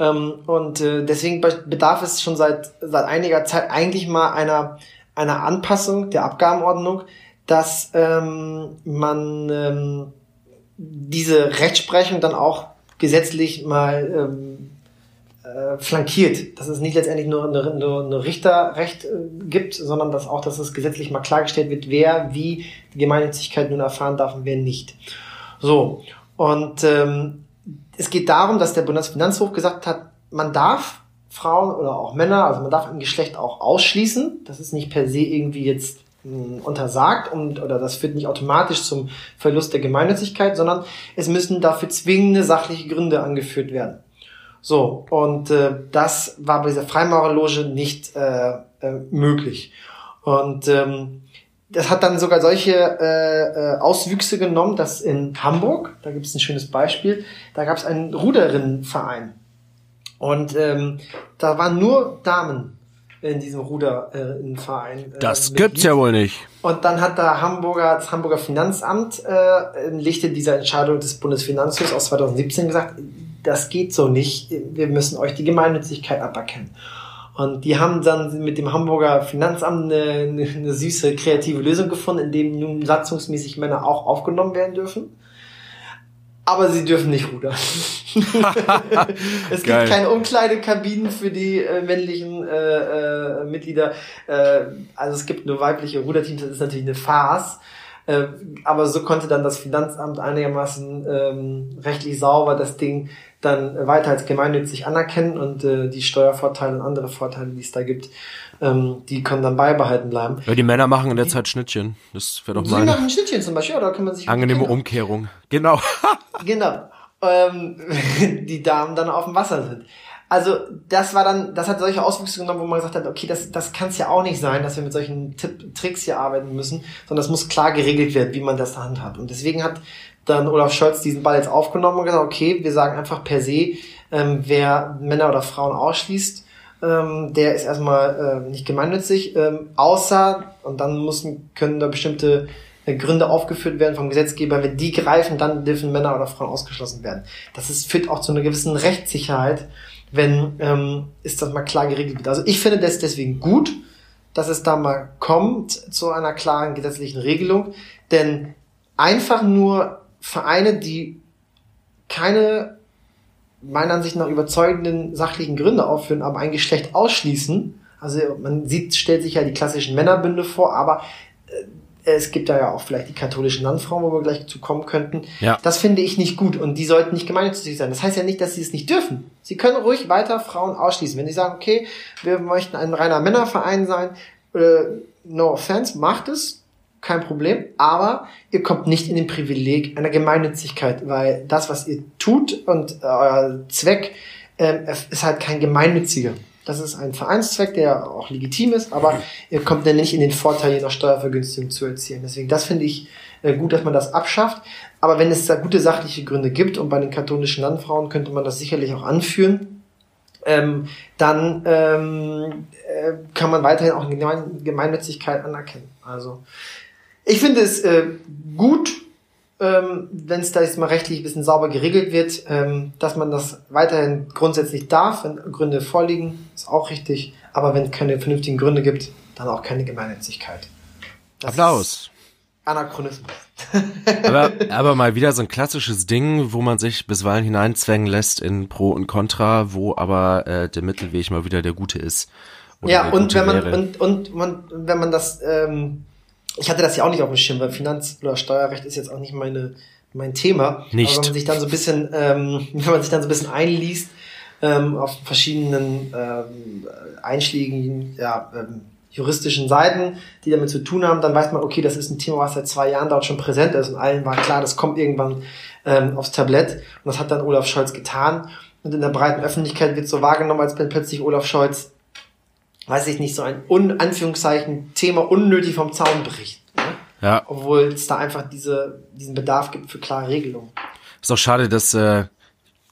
Ähm, und äh, deswegen bedarf es schon seit, seit einiger Zeit eigentlich mal einer, einer Anpassung der Abgabenordnung, dass ähm, man ähm, diese Rechtsprechung dann auch gesetzlich mal ähm, äh, flankiert, dass es nicht letztendlich nur eine, nur eine Richterrecht äh, gibt, sondern dass auch, dass es gesetzlich mal klargestellt wird, wer wie die Gemeinnützigkeit nun erfahren darf und wer nicht. So, und ähm, es geht darum, dass der Bundesfinanzhof gesagt hat, man darf Frauen oder auch Männer, also man darf ein Geschlecht auch ausschließen. Das ist nicht per se irgendwie jetzt mh, hm, untersagt und oder das führt nicht automatisch zum Verlust der Gemeinnützigkeit, sondern es müssen dafür zwingende sachliche Gründe angeführt werden. So, und äh, das war bei dieser Freimaurerloge nicht äh, äh, möglich. Und ähm, das hat dann sogar solche äh, äh, Auswüchse genommen, dass in Hamburg, da gibt es ein schönes Beispiel, da gab es einen Ruderinnenverein. Und ähm, da waren nur Damen in diesem Ruderverein. Äh, das gibt's ja wohl nicht. Und dann hat da Hamburger, das Hamburger Finanzamt äh, im Lichte dieser Entscheidung des Bundesfinanzhofs aus 2017 gesagt, das geht so nicht, wir müssen euch die Gemeinnützigkeit aberkennen. Und die haben dann mit dem Hamburger Finanzamt eine, eine, eine süße, kreative Lösung gefunden, in dem nun satzungsmäßig Männer auch aufgenommen werden dürfen aber sie dürfen nicht rudern. [LAUGHS] es gibt keine Umkleidekabinen für die äh, männlichen äh, äh, Mitglieder. Äh, also es gibt nur weibliche Ruderteams, das ist natürlich eine Farce. Äh, aber so konnte dann das Finanzamt einigermaßen ähm, rechtlich sauber das Ding dann weiter als gemeinnützig anerkennen und äh, die Steuervorteile und andere Vorteile, die es da gibt, ähm, die können dann beibehalten bleiben. Ja, die Männer machen in der Zeit Schnittchen. Das wäre doch mal. Sie machen Schnittchen zum Beispiel, oder kann man sich. Angenehme Umkehrung. Genau. [LAUGHS] genau. Ähm, [LAUGHS] die Damen dann auf dem Wasser sind. Also das war dann, das hat solche Auswüchse genommen, wo man gesagt hat, okay, das, das kann es ja auch nicht sein, dass wir mit solchen Tipp, Tricks hier arbeiten müssen, sondern das muss klar geregelt werden, wie man das da handhabt. Und deswegen hat dann Olaf Scholz diesen Ball jetzt aufgenommen und gesagt, okay, wir sagen einfach per se, ähm, wer Männer oder Frauen ausschließt, ähm, der ist erstmal äh, nicht gemeinnützig, ähm, außer, und dann müssen, können da bestimmte äh, Gründe aufgeführt werden vom Gesetzgeber, wenn die greifen, dann dürfen Männer oder Frauen ausgeschlossen werden. Das ist, führt auch zu einer gewissen Rechtssicherheit, wenn ähm, ist das mal klar geregelt wird. Also ich finde das deswegen gut, dass es da mal kommt zu einer klaren gesetzlichen Regelung, denn einfach nur Vereine, die keine meiner Ansicht nach überzeugenden sachlichen Gründe aufführen, aber ein Geschlecht ausschließen. Also man sieht, stellt sich ja die klassischen Männerbünde vor, aber äh, es gibt da ja auch vielleicht die katholischen Landfrauen, wo wir gleich zu kommen könnten. Ja. Das finde ich nicht gut und die sollten nicht gemeinnützig sein. Das heißt ja nicht, dass sie es nicht dürfen. Sie können ruhig weiter Frauen ausschließen. Wenn sie sagen, okay, wir möchten ein reiner Männerverein sein, äh, no offense, macht es, kein Problem, aber ihr kommt nicht in den Privileg einer Gemeinnützigkeit, weil das, was ihr tut und äh, euer Zweck ähm, ist halt kein gemeinnütziger. Das ist ein Vereinszweck, der auch legitim ist, aber ihr kommt dann nicht in den Vorteil, je nach Steuervergünstigung zu erzielen. Deswegen, das finde ich äh, gut, dass man das abschafft. Aber wenn es da gute sachliche Gründe gibt, und bei den katholischen Landfrauen könnte man das sicherlich auch anführen, ähm, dann ähm, äh, kann man weiterhin auch eine Gemeinnützigkeit anerkennen. Also ich finde es äh, gut, ähm, wenn es da jetzt mal rechtlich ein bisschen sauber geregelt wird, ähm, dass man das weiterhin grundsätzlich darf, wenn Gründe vorliegen, ist auch richtig. Aber wenn es keine vernünftigen Gründe gibt, dann auch keine Gemeinnützigkeit. Das Applaus. Anachronismus. [LAUGHS] aber, aber mal wieder so ein klassisches Ding, wo man sich bisweilen hineinzwängen lässt in Pro und Contra, wo aber äh, der Mittelweg mal wieder der gute ist. Ja, und wenn man und, und man, wenn man das ähm, ich hatte das ja auch nicht auf dem Schirm, weil Finanz- oder Steuerrecht ist jetzt auch nicht meine, mein Thema. Nicht. Aber wenn man sich dann so ein bisschen, ähm, [LAUGHS] wenn man sich dann so ein bisschen einliest, ähm, auf verschiedenen ähm, einschlägigen, ja, ähm, juristischen Seiten, die damit zu tun haben, dann weiß man, okay, das ist ein Thema, was seit zwei Jahren dort schon präsent ist und allen war klar, das kommt irgendwann ähm, aufs Tablett und das hat dann Olaf Scholz getan und in der breiten Öffentlichkeit wird so wahrgenommen, als wenn plötzlich Olaf Scholz weiß ich nicht, so ein un Anführungszeichen Thema unnötig vom Zaun bricht. Ne? Ja. Obwohl es da einfach diese, diesen Bedarf gibt für klare Regelungen. Ist auch schade, dass äh,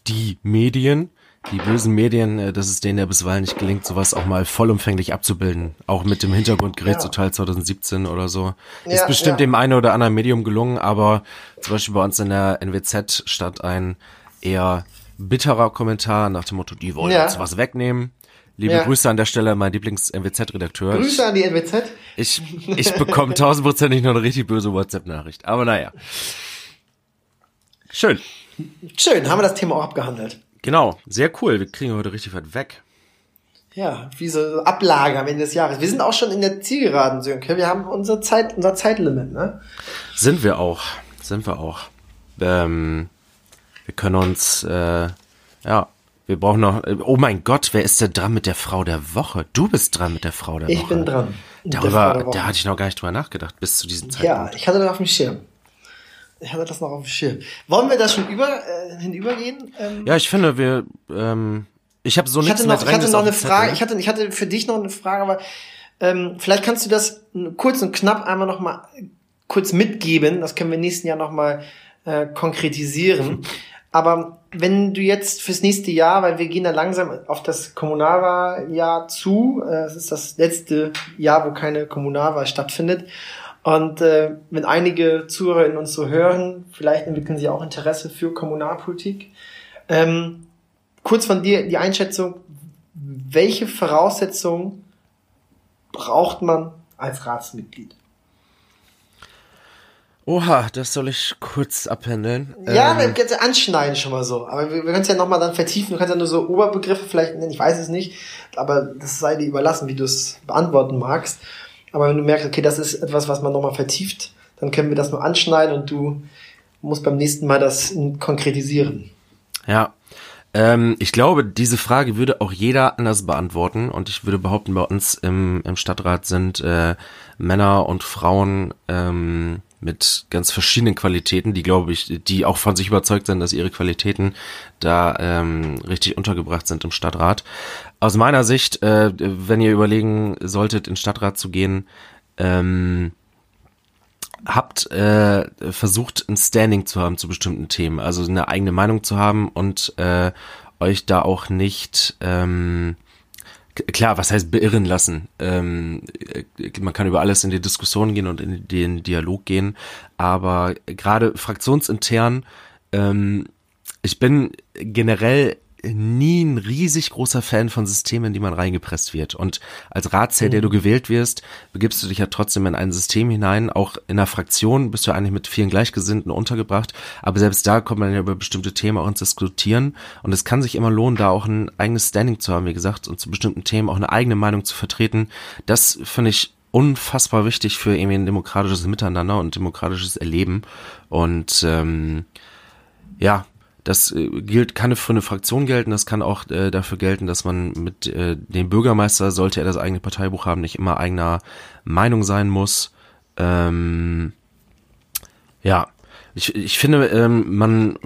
die Medien, die bösen Medien, äh, dass es denen ja bisweilen nicht gelingt, sowas auch mal vollumfänglich abzubilden. Auch mit dem Hintergrundgerät ja. zu Teil 2017 oder so. Ja, ist bestimmt ja. dem einen oder anderen Medium gelungen, aber zum Beispiel bei uns in der NWZ stand ein eher bitterer Kommentar nach dem Motto, die wollen ja. jetzt was wegnehmen. Liebe ja. Grüße an der Stelle, mein Lieblings-NWZ-Redakteur. Grüße an die NWZ. Ich, ich bekomme tausendprozentig noch eine richtig böse WhatsApp-Nachricht. Aber naja. Schön. Schön, haben wir das Thema auch abgehandelt. Genau, sehr cool. Wir kriegen heute richtig weit weg. Ja, wie so Ablage am Ende des Jahres. Wir sind auch schon in der Zielgeraden, Sönke. Wir haben unsere Zeit, unser Zeitlimit, ne? Sind wir auch. Sind wir auch. Ähm, wir können uns, äh, ja, wir brauchen noch. Oh mein Gott, wer ist denn dran mit der Frau der Woche? Du bist dran mit der Frau der ich Woche. Ich bin dran. Darüber, da hatte ich noch gar nicht drüber nachgedacht, bis zu diesem Zeitpunkt. Ja, ich hatte das auf dem Schirm. Ich hatte das noch auf dem Schirm. Wollen wir das schon über, äh, hinübergehen? Ähm, ja, ich finde, wir, ähm, ich habe so nichts mehr Ich hatte noch eine Frage, ich hatte, ich hatte für dich noch eine Frage, aber ähm, vielleicht kannst du das kurz und knapp einmal noch mal kurz mitgeben. Das können wir nächsten Jahr noch mal äh, konkretisieren. [LAUGHS] Aber wenn du jetzt fürs nächste Jahr, weil wir gehen da langsam auf das Kommunalwahljahr zu, äh, es ist das letzte Jahr, wo keine Kommunalwahl stattfindet. Und äh, wenn einige Zuhörer in uns so hören, vielleicht entwickeln sie auch Interesse für Kommunalpolitik. Ähm, kurz von dir die Einschätzung, welche Voraussetzungen braucht man als Ratsmitglied? Oha, das soll ich kurz abhändeln. Ja, ähm, wir können es ja anschneiden schon mal so. Aber wir, wir können es ja nochmal dann vertiefen. Du kannst ja nur so Oberbegriffe vielleicht nennen, ich weiß es nicht. Aber das sei dir überlassen, wie du es beantworten magst. Aber wenn du merkst, okay, das ist etwas, was man nochmal vertieft, dann können wir das nur anschneiden und du musst beim nächsten Mal das konkretisieren. Ja, ähm, ich glaube, diese Frage würde auch jeder anders beantworten und ich würde behaupten, bei uns im, im Stadtrat sind äh, Männer und Frauen ähm, mit ganz verschiedenen Qualitäten, die glaube ich, die auch von sich überzeugt sind, dass ihre Qualitäten da ähm, richtig untergebracht sind im Stadtrat. Aus meiner Sicht, äh, wenn ihr überlegen solltet, in Stadtrat zu gehen, ähm, habt äh, versucht, ein Standing zu haben zu bestimmten Themen, also eine eigene Meinung zu haben und äh, euch da auch nicht ähm, klar, was heißt beirren lassen? Ähm, äh, man kann über alles in die Diskussion gehen und in den Dialog gehen, aber gerade fraktionsintern, ähm, ich bin generell nie ein riesig großer Fan von Systemen, in die man reingepresst wird. Und als Ratsherr, der du mhm. gewählt wirst, begibst du dich ja trotzdem in ein System hinein. Auch in einer Fraktion bist du eigentlich mit vielen Gleichgesinnten untergebracht. Aber selbst da kommt man ja über bestimmte Themen auch ins Diskutieren. Und es kann sich immer lohnen, da auch ein eigenes Standing zu haben, wie gesagt, und zu bestimmten Themen auch eine eigene Meinung zu vertreten. Das finde ich unfassbar wichtig für irgendwie ein demokratisches Miteinander und demokratisches Erleben. Und ähm, ja, das äh, gilt, kann für eine Fraktion gelten, das kann auch äh, dafür gelten, dass man mit äh, dem Bürgermeister, sollte er das eigene Parteibuch haben, nicht immer eigener Meinung sein muss. Ähm, ja, ich, ich finde, ähm, man,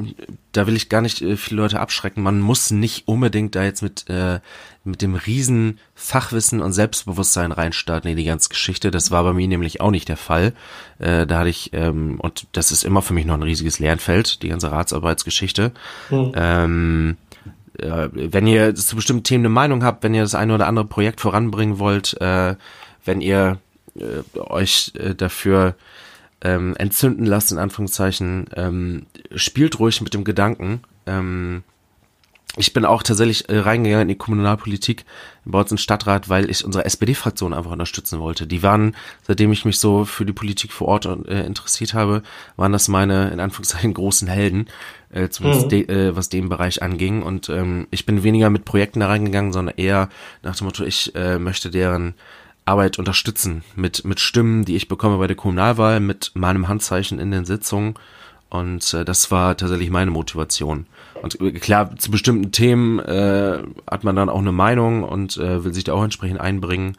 da will ich gar nicht äh, viele Leute abschrecken, man muss nicht unbedingt da jetzt mit, äh, mit dem riesen Fachwissen und Selbstbewusstsein reinstarten in die ganze Geschichte. Das war bei mir nämlich auch nicht der Fall. Äh, da hatte ich, ähm, und das ist immer für mich noch ein riesiges Lernfeld, die ganze Ratsarbeitsgeschichte. Mhm. Ähm, äh, wenn ihr zu bestimmten Themen eine Meinung habt, wenn ihr das eine oder andere Projekt voranbringen wollt, äh, wenn ihr äh, euch äh, dafür ähm, entzünden lasst, in Anführungszeichen, ähm, spielt ruhig mit dem Gedanken. Ähm, ich bin auch tatsächlich äh, reingegangen in die Kommunalpolitik bei uns im Stadtrat, weil ich unsere SPD-Fraktion einfach unterstützen wollte. Die waren, seitdem ich mich so für die Politik vor Ort äh, interessiert habe, waren das meine, in Anführungszeichen, [LAUGHS] großen Helden, äh, zumindest mhm. de, äh, was den Bereich anging. Und ähm, ich bin weniger mit Projekten da reingegangen, sondern eher nach dem Motto, ich äh, möchte deren Arbeit unterstützen mit, mit Stimmen, die ich bekomme bei der Kommunalwahl, mit meinem Handzeichen in den Sitzungen. Und äh, das war tatsächlich meine Motivation. Und äh, klar, zu bestimmten Themen äh, hat man dann auch eine Meinung und äh, will sich da auch entsprechend einbringen.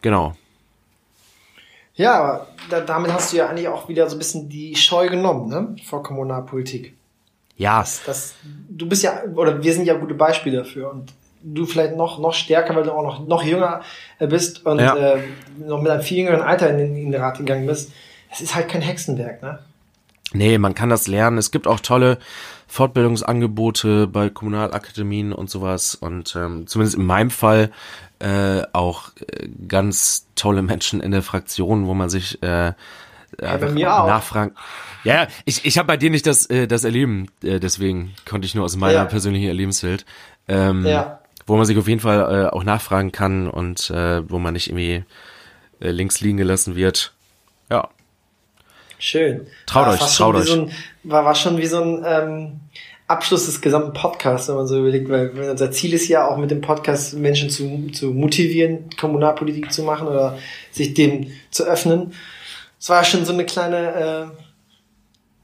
Genau. Ja, da, damit hast du ja eigentlich auch wieder so ein bisschen die Scheu genommen, ne? Vor Kommunalpolitik. Ja. Das, das, du bist ja, oder wir sind ja gute Beispiele dafür. Und du vielleicht noch, noch stärker, weil du auch noch, noch jünger äh, bist und ja. äh, noch mit einem viel jüngeren Alter in den, in den Rat gegangen bist. Es ist halt kein Hexenwerk, ne? Nee, man kann das lernen. Es gibt auch tolle Fortbildungsangebote bei Kommunalakademien und sowas. Und ähm, zumindest in meinem Fall äh, auch äh, ganz tolle Menschen in der Fraktion, wo man sich äh, ja, bei mir auch. nachfragen. Ja, ich, ich habe bei dir nicht das, äh, das Erleben, äh, deswegen konnte ich nur aus meiner ja. persönlichen Erlebenswelt. Ähm, ja wo man sich auf jeden Fall äh, auch nachfragen kann und äh, wo man nicht irgendwie äh, links liegen gelassen wird. Schön. Traut ja, euch, traut euch. So ein, war, war schon wie so ein ähm, Abschluss des gesamten Podcasts, wenn man so überlegt, weil unser Ziel ist ja auch mit dem Podcast Menschen zu, zu motivieren, Kommunalpolitik zu machen oder sich dem zu öffnen. Es war schon so eine kleine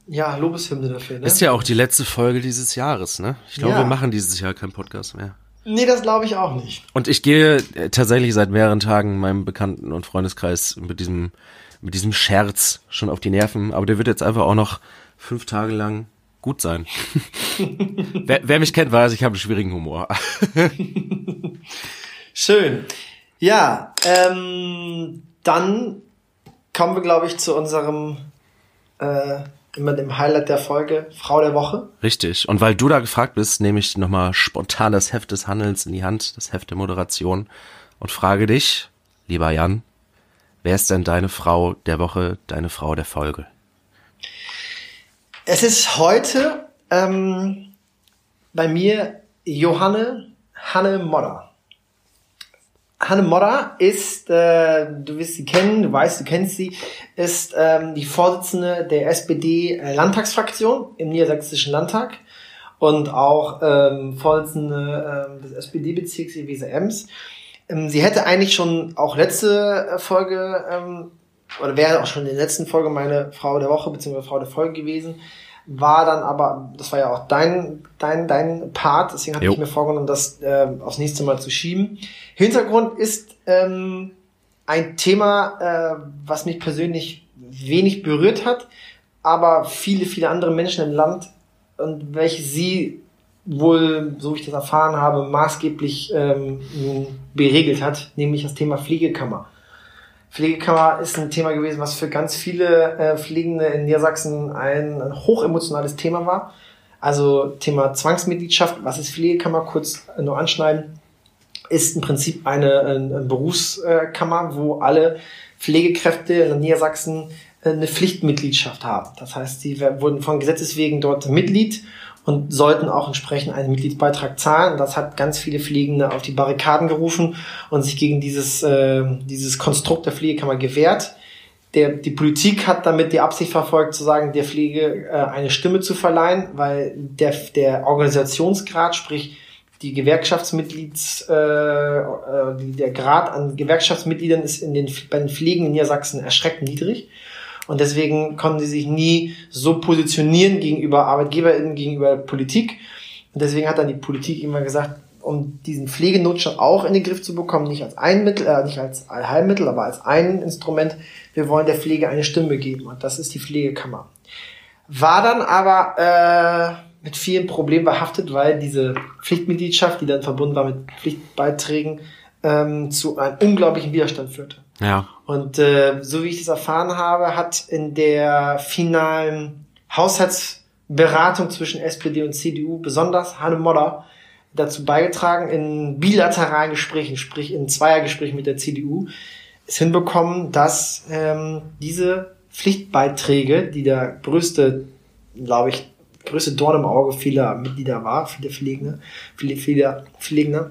äh, ja, Lobeshymne dafür. Ne? Ist ja auch die letzte Folge dieses Jahres, ne? Ich glaube, ja. wir machen dieses Jahr keinen Podcast mehr. Nee, das glaube ich auch nicht. Und ich gehe äh, tatsächlich seit mehreren Tagen meinem Bekannten- und Freundeskreis mit diesem, mit diesem Scherz schon auf die Nerven. Aber der wird jetzt einfach auch noch fünf Tage lang gut sein. [LAUGHS] wer, wer mich kennt, weiß, ich habe einen schwierigen Humor. [LAUGHS] Schön. Ja, ähm, dann kommen wir, glaube ich, zu unserem äh, immer dem Highlight der Folge, Frau der Woche. Richtig. Und weil du da gefragt bist, nehme ich nochmal spontan das Heft des Handelns in die Hand, das Heft der Moderation und frage dich, lieber Jan, wer ist denn deine Frau der Woche, deine Frau der Folge? Es ist heute ähm, bei mir Johanne Hanne Modder. Hanne Modder ist, äh, du wirst sie kennen, du weißt, du kennst sie, ist ähm, die Vorsitzende der SPD-Landtagsfraktion im Niedersächsischen Landtag und auch ähm, Vorsitzende ähm, des SPD-Bezirks. Ähm, sie hätte eigentlich schon auch letzte Folge ähm, oder wäre auch schon in der letzten Folge meine Frau der Woche bzw. Frau der Folge gewesen war dann aber, das war ja auch dein, dein, dein Part, deswegen hatte jo. ich mir vorgenommen, das äh, aufs nächste Mal zu schieben. Hintergrund ist ähm, ein Thema, äh, was mich persönlich wenig berührt hat, aber viele, viele andere Menschen im Land und welche sie wohl, so wie ich das erfahren habe, maßgeblich ähm, beregelt hat, nämlich das Thema Pflegekammer. Pflegekammer ist ein Thema gewesen, was für ganz viele äh, Pflegende in Niedersachsen ein, hochemotionales Thema war. Also Thema Zwangsmitgliedschaft, was ist Pflegekammer, kurz nur anschneiden, ist im Prinzip eine, eine Berufskammer, wo alle Pflegekräfte in Niedersachsen äh, eine Pflichtmitgliedschaft haben. Das heißt, sie wurden von Gesetzes wegen dort Mitglied und sollten auch entsprechend einen Mitgliedsbeitrag zahlen. Das hat ganz viele Pflegende auf die Barrikaden gerufen und sich gegen dieses, äh, dieses Konstrukt der Pflegekammer gewehrt. Der, die Politik hat damit die Absicht verfolgt, zu sagen, der Pflege äh, eine Stimme zu verleihen, weil der, der Organisationsgrad, sprich die Gewerkschaftsmitglieds, äh, äh, der Grad an Gewerkschaftsmitgliedern ist in den, bei den Pflegen in Niedersachsen erschreckend niedrig. Und deswegen konnten sie sich nie so positionieren gegenüber ArbeitgeberInnen, gegenüber Politik. Und deswegen hat dann die Politik immer gesagt, um diesen Pflegenotstand auch in den Griff zu bekommen, nicht als ein Mittel, äh, nicht als Allheilmittel, aber als ein Instrument, wir wollen der Pflege eine Stimme geben. Und das ist die Pflegekammer. War dann aber äh, mit vielen Problemen behaftet, weil diese Pflichtmitgliedschaft, die dann verbunden war mit Pflichtbeiträgen, ähm, zu einem unglaublichen Widerstand führte. Ja. Und äh, so wie ich das erfahren habe, hat in der finalen Haushaltsberatung zwischen SPD und CDU besonders Hanne Modder dazu beigetragen, in bilateralen Gesprächen, sprich in Zweiergesprächen mit der CDU, es hinbekommen, dass ähm, diese Pflichtbeiträge, die der größte, glaube ich, größte Dorn im Auge vieler Mitglieder war, vieler Pflegende, viele, viele Pflegende,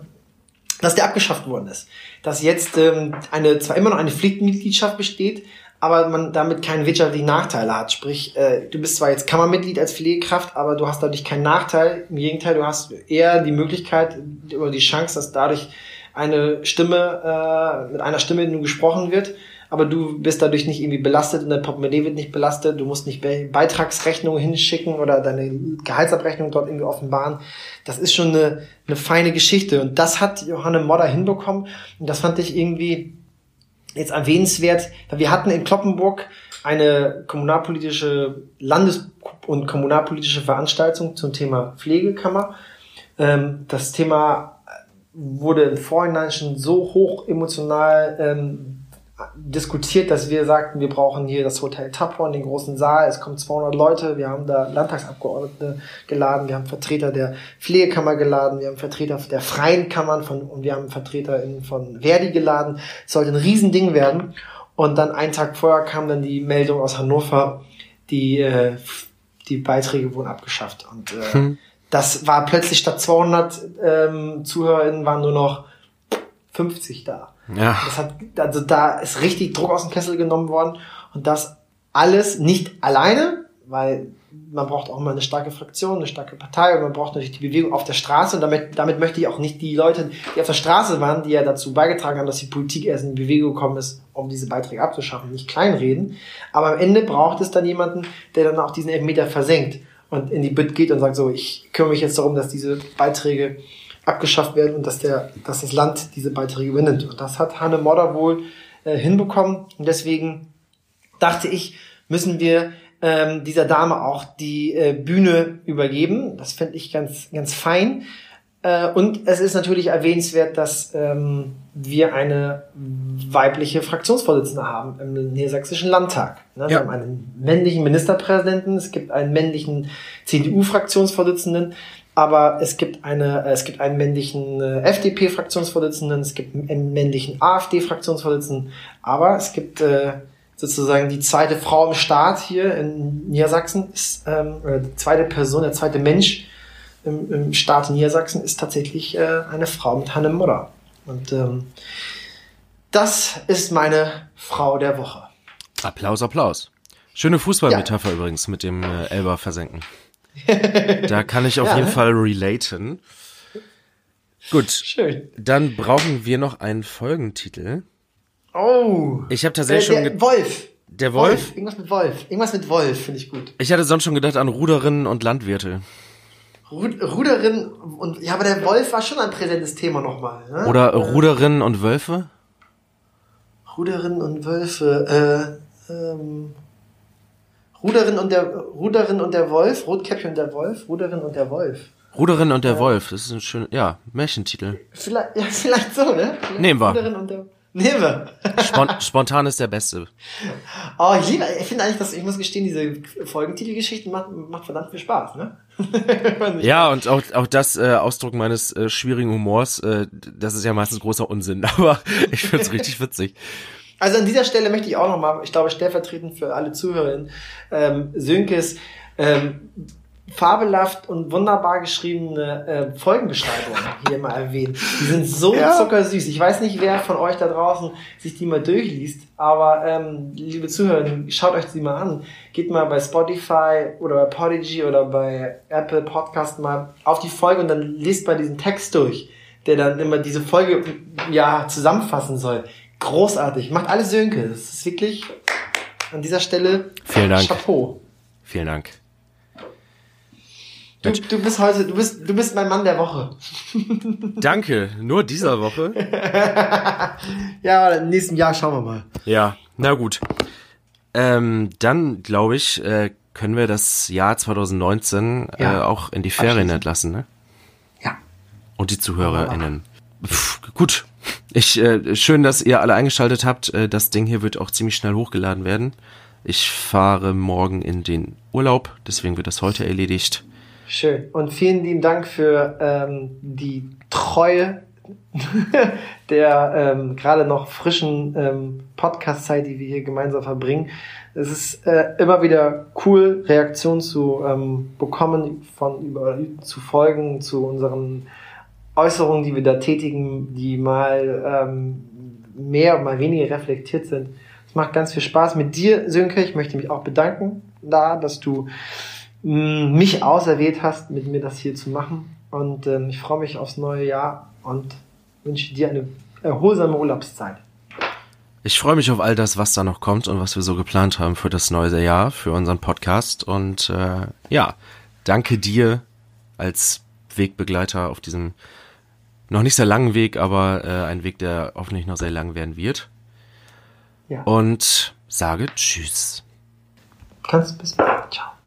dass der abgeschafft worden ist. Dass jetzt ähm, eine zwar immer noch eine Pflichtmitgliedschaft besteht, aber man damit keinen wirtschaftlichen Nachteil hat. Sprich, äh, du bist zwar jetzt Kammermitglied als Pflegekraft, aber du hast dadurch keinen Nachteil. Im Gegenteil, du hast eher die Möglichkeit oder die Chance, dass dadurch eine Stimme, äh, mit einer Stimme nur gesprochen wird aber du bist dadurch nicht irgendwie belastet und dein Portemonnaie wird nicht belastet, du musst nicht Beitragsrechnungen hinschicken oder deine Gehaltsabrechnung dort irgendwie offenbaren. Das ist schon eine, eine feine Geschichte und das hat Johanne Modder hinbekommen und das fand ich irgendwie jetzt erwähnenswert, weil wir hatten in Kloppenburg eine kommunalpolitische Landes- und kommunalpolitische Veranstaltung zum Thema Pflegekammer. Ähm, das Thema wurde im Vorhinein schon so hoch emotional ähm, diskutiert, dass wir sagten, wir brauchen hier das Hotel Taphorn, den großen Saal, es kommen 200 Leute, wir haben da Landtagsabgeordnete geladen, wir haben Vertreter der Pflegekammer geladen, wir haben Vertreter der Freien Kammern von, und wir haben Vertreter von Verdi geladen. Es sollte ein Riesending werden. Und dann einen Tag vorher kam dann die Meldung aus Hannover, die, äh, die Beiträge wurden abgeschafft. Und äh, hm. das war plötzlich statt 200 ähm, ZuhörerInnen waren nur noch 50 da. Ja. Das hat, also da ist richtig Druck aus dem Kessel genommen worden und das alles nicht alleine, weil man braucht auch mal eine starke Fraktion, eine starke Partei und man braucht natürlich die Bewegung auf der Straße und damit, damit möchte ich auch nicht die Leute, die auf der Straße waren, die ja dazu beigetragen haben, dass die Politik erst in Bewegung gekommen ist, um diese Beiträge abzuschaffen, nicht kleinreden. Aber am Ende braucht es dann jemanden, der dann auch diesen Elfmeter versenkt und in die Bütt geht und sagt so, ich kümmere mich jetzt darum, dass diese Beiträge abgeschafft werden und dass, der, dass das Land diese Beiträge übernimmt. Und das hat Hanne Modder wohl äh, hinbekommen. Und deswegen dachte ich, müssen wir ähm, dieser Dame auch die äh, Bühne übergeben. Das fände ich ganz, ganz fein. Äh, und es ist natürlich erwähnenswert, dass ähm, wir eine weibliche Fraktionsvorsitzende haben im Niedersächsischen Landtag. Ne? Ja. Wir haben einen männlichen Ministerpräsidenten, es gibt einen männlichen CDU-Fraktionsvorsitzenden, aber es gibt eine, äh, es gibt einen männlichen äh, FDP-Fraktionsvorsitzenden, es gibt einen männlichen AfD-Fraktionsvorsitzenden, aber es gibt äh, sozusagen die zweite Frau im Staat hier in Niedersachsen, ist, ähm, oder die zweite Person, der zweite Mensch im, im Staat Niedersachsen ist tatsächlich äh, eine Frau mit Hanne Mutter. Und ähm, das ist meine Frau der Woche. Applaus, Applaus. Schöne Fußballmetapher ja. übrigens mit dem äh, Elber versenken. [LAUGHS] da kann ich auf ja, jeden? Fall relaten. Gut. Schön. Dann brauchen wir noch einen Folgentitel. Oh. Ich habe tatsächlich der, der schon. Wolf. Der Wolf? Wolf? Irgendwas mit Wolf. Irgendwas mit Wolf finde ich gut. Ich hatte sonst schon gedacht an Ruderinnen und Landwirte. Ruderin und ja, aber der Wolf war schon ein präsentes Thema nochmal. Ne? Oder äh, Ruderinnen und Wölfe? Ruderinnen und Wölfe. Äh, ähm, Ruderin und der Ruderin und der Wolf, Rotkäppchen und der Wolf, Ruderin und der Wolf. Ruderin und der äh, Wolf, das ist ein schöner, ja, Märchentitel. Vielleicht, ja, vielleicht so, ne? Nehmen wir. Ruderin und der Nehmen wir. Spont spontan ist der Beste. Oh, ich liebe, ich finde eigentlich, dass, ich muss gestehen, diese Folgentitelgeschichten macht, macht verdammt viel Spaß, ne? [LAUGHS] ja, und auch, auch das äh, Ausdruck meines äh, schwierigen Humors, äh, das ist ja meistens großer Unsinn, [LAUGHS] aber ich finde es richtig witzig. Also an dieser Stelle möchte ich auch nochmal, ich glaube stellvertretend für alle Zuhörerinnen, ähm, Sönkes ähm, fabelhaft und wunderbar geschriebene äh, Folgenbeschreibungen hier mal erwähnen. Die sind so ja. zuckersüß. Ich weiß nicht, wer von euch da draußen sich die mal durchliest, aber ähm, liebe Zuhörer, schaut euch die mal an. Geht mal bei Spotify oder bei Podigy oder bei Apple Podcast mal auf die Folge und dann liest mal diesen Text durch, der dann immer diese Folge ja zusammenfassen soll. Großartig. Macht alles Sönke. Das ist wirklich an dieser Stelle Vielen Dank. Chapeau. Vielen Dank. Du, du bist heute, du bist, du bist mein Mann der Woche. [LAUGHS] Danke, nur dieser Woche. [LAUGHS] ja, im nächsten Jahr schauen wir mal. Ja, na gut. Ähm, dann glaube ich, äh, können wir das Jahr 2019 äh, ja. äh, auch in die Ferien entlassen, ne? Ja. Und die ZuhörerInnen. Pff, gut. Ich, äh, schön, dass ihr alle eingeschaltet habt. Äh, das Ding hier wird auch ziemlich schnell hochgeladen werden. Ich fahre morgen in den Urlaub, deswegen wird das heute erledigt. Schön. Und vielen lieben Dank für ähm, die Treue [LAUGHS] der ähm, gerade noch frischen ähm, Podcast-Zeit, die wir hier gemeinsam verbringen. Es ist äh, immer wieder cool, Reaktionen zu ähm, bekommen von über zu Folgen, zu unseren Äußerungen, die wir da tätigen, die mal ähm, mehr, mal weniger reflektiert sind. Es macht ganz viel Spaß mit dir, Sönke. Ich möchte mich auch bedanken da, dass du mich auserwählt hast, mit mir das hier zu machen. Und ähm, ich freue mich aufs neue Jahr und wünsche dir eine erholsame Urlaubszeit. Ich freue mich auf all das, was da noch kommt und was wir so geplant haben für das neue Jahr, für unseren Podcast. Und äh, ja, danke dir als Wegbegleiter auf diesem noch nicht sehr langen Weg, aber äh, ein Weg, der hoffentlich noch sehr lang werden wird. Ja. Und sage Tschüss. Kannst bis bald. Ciao.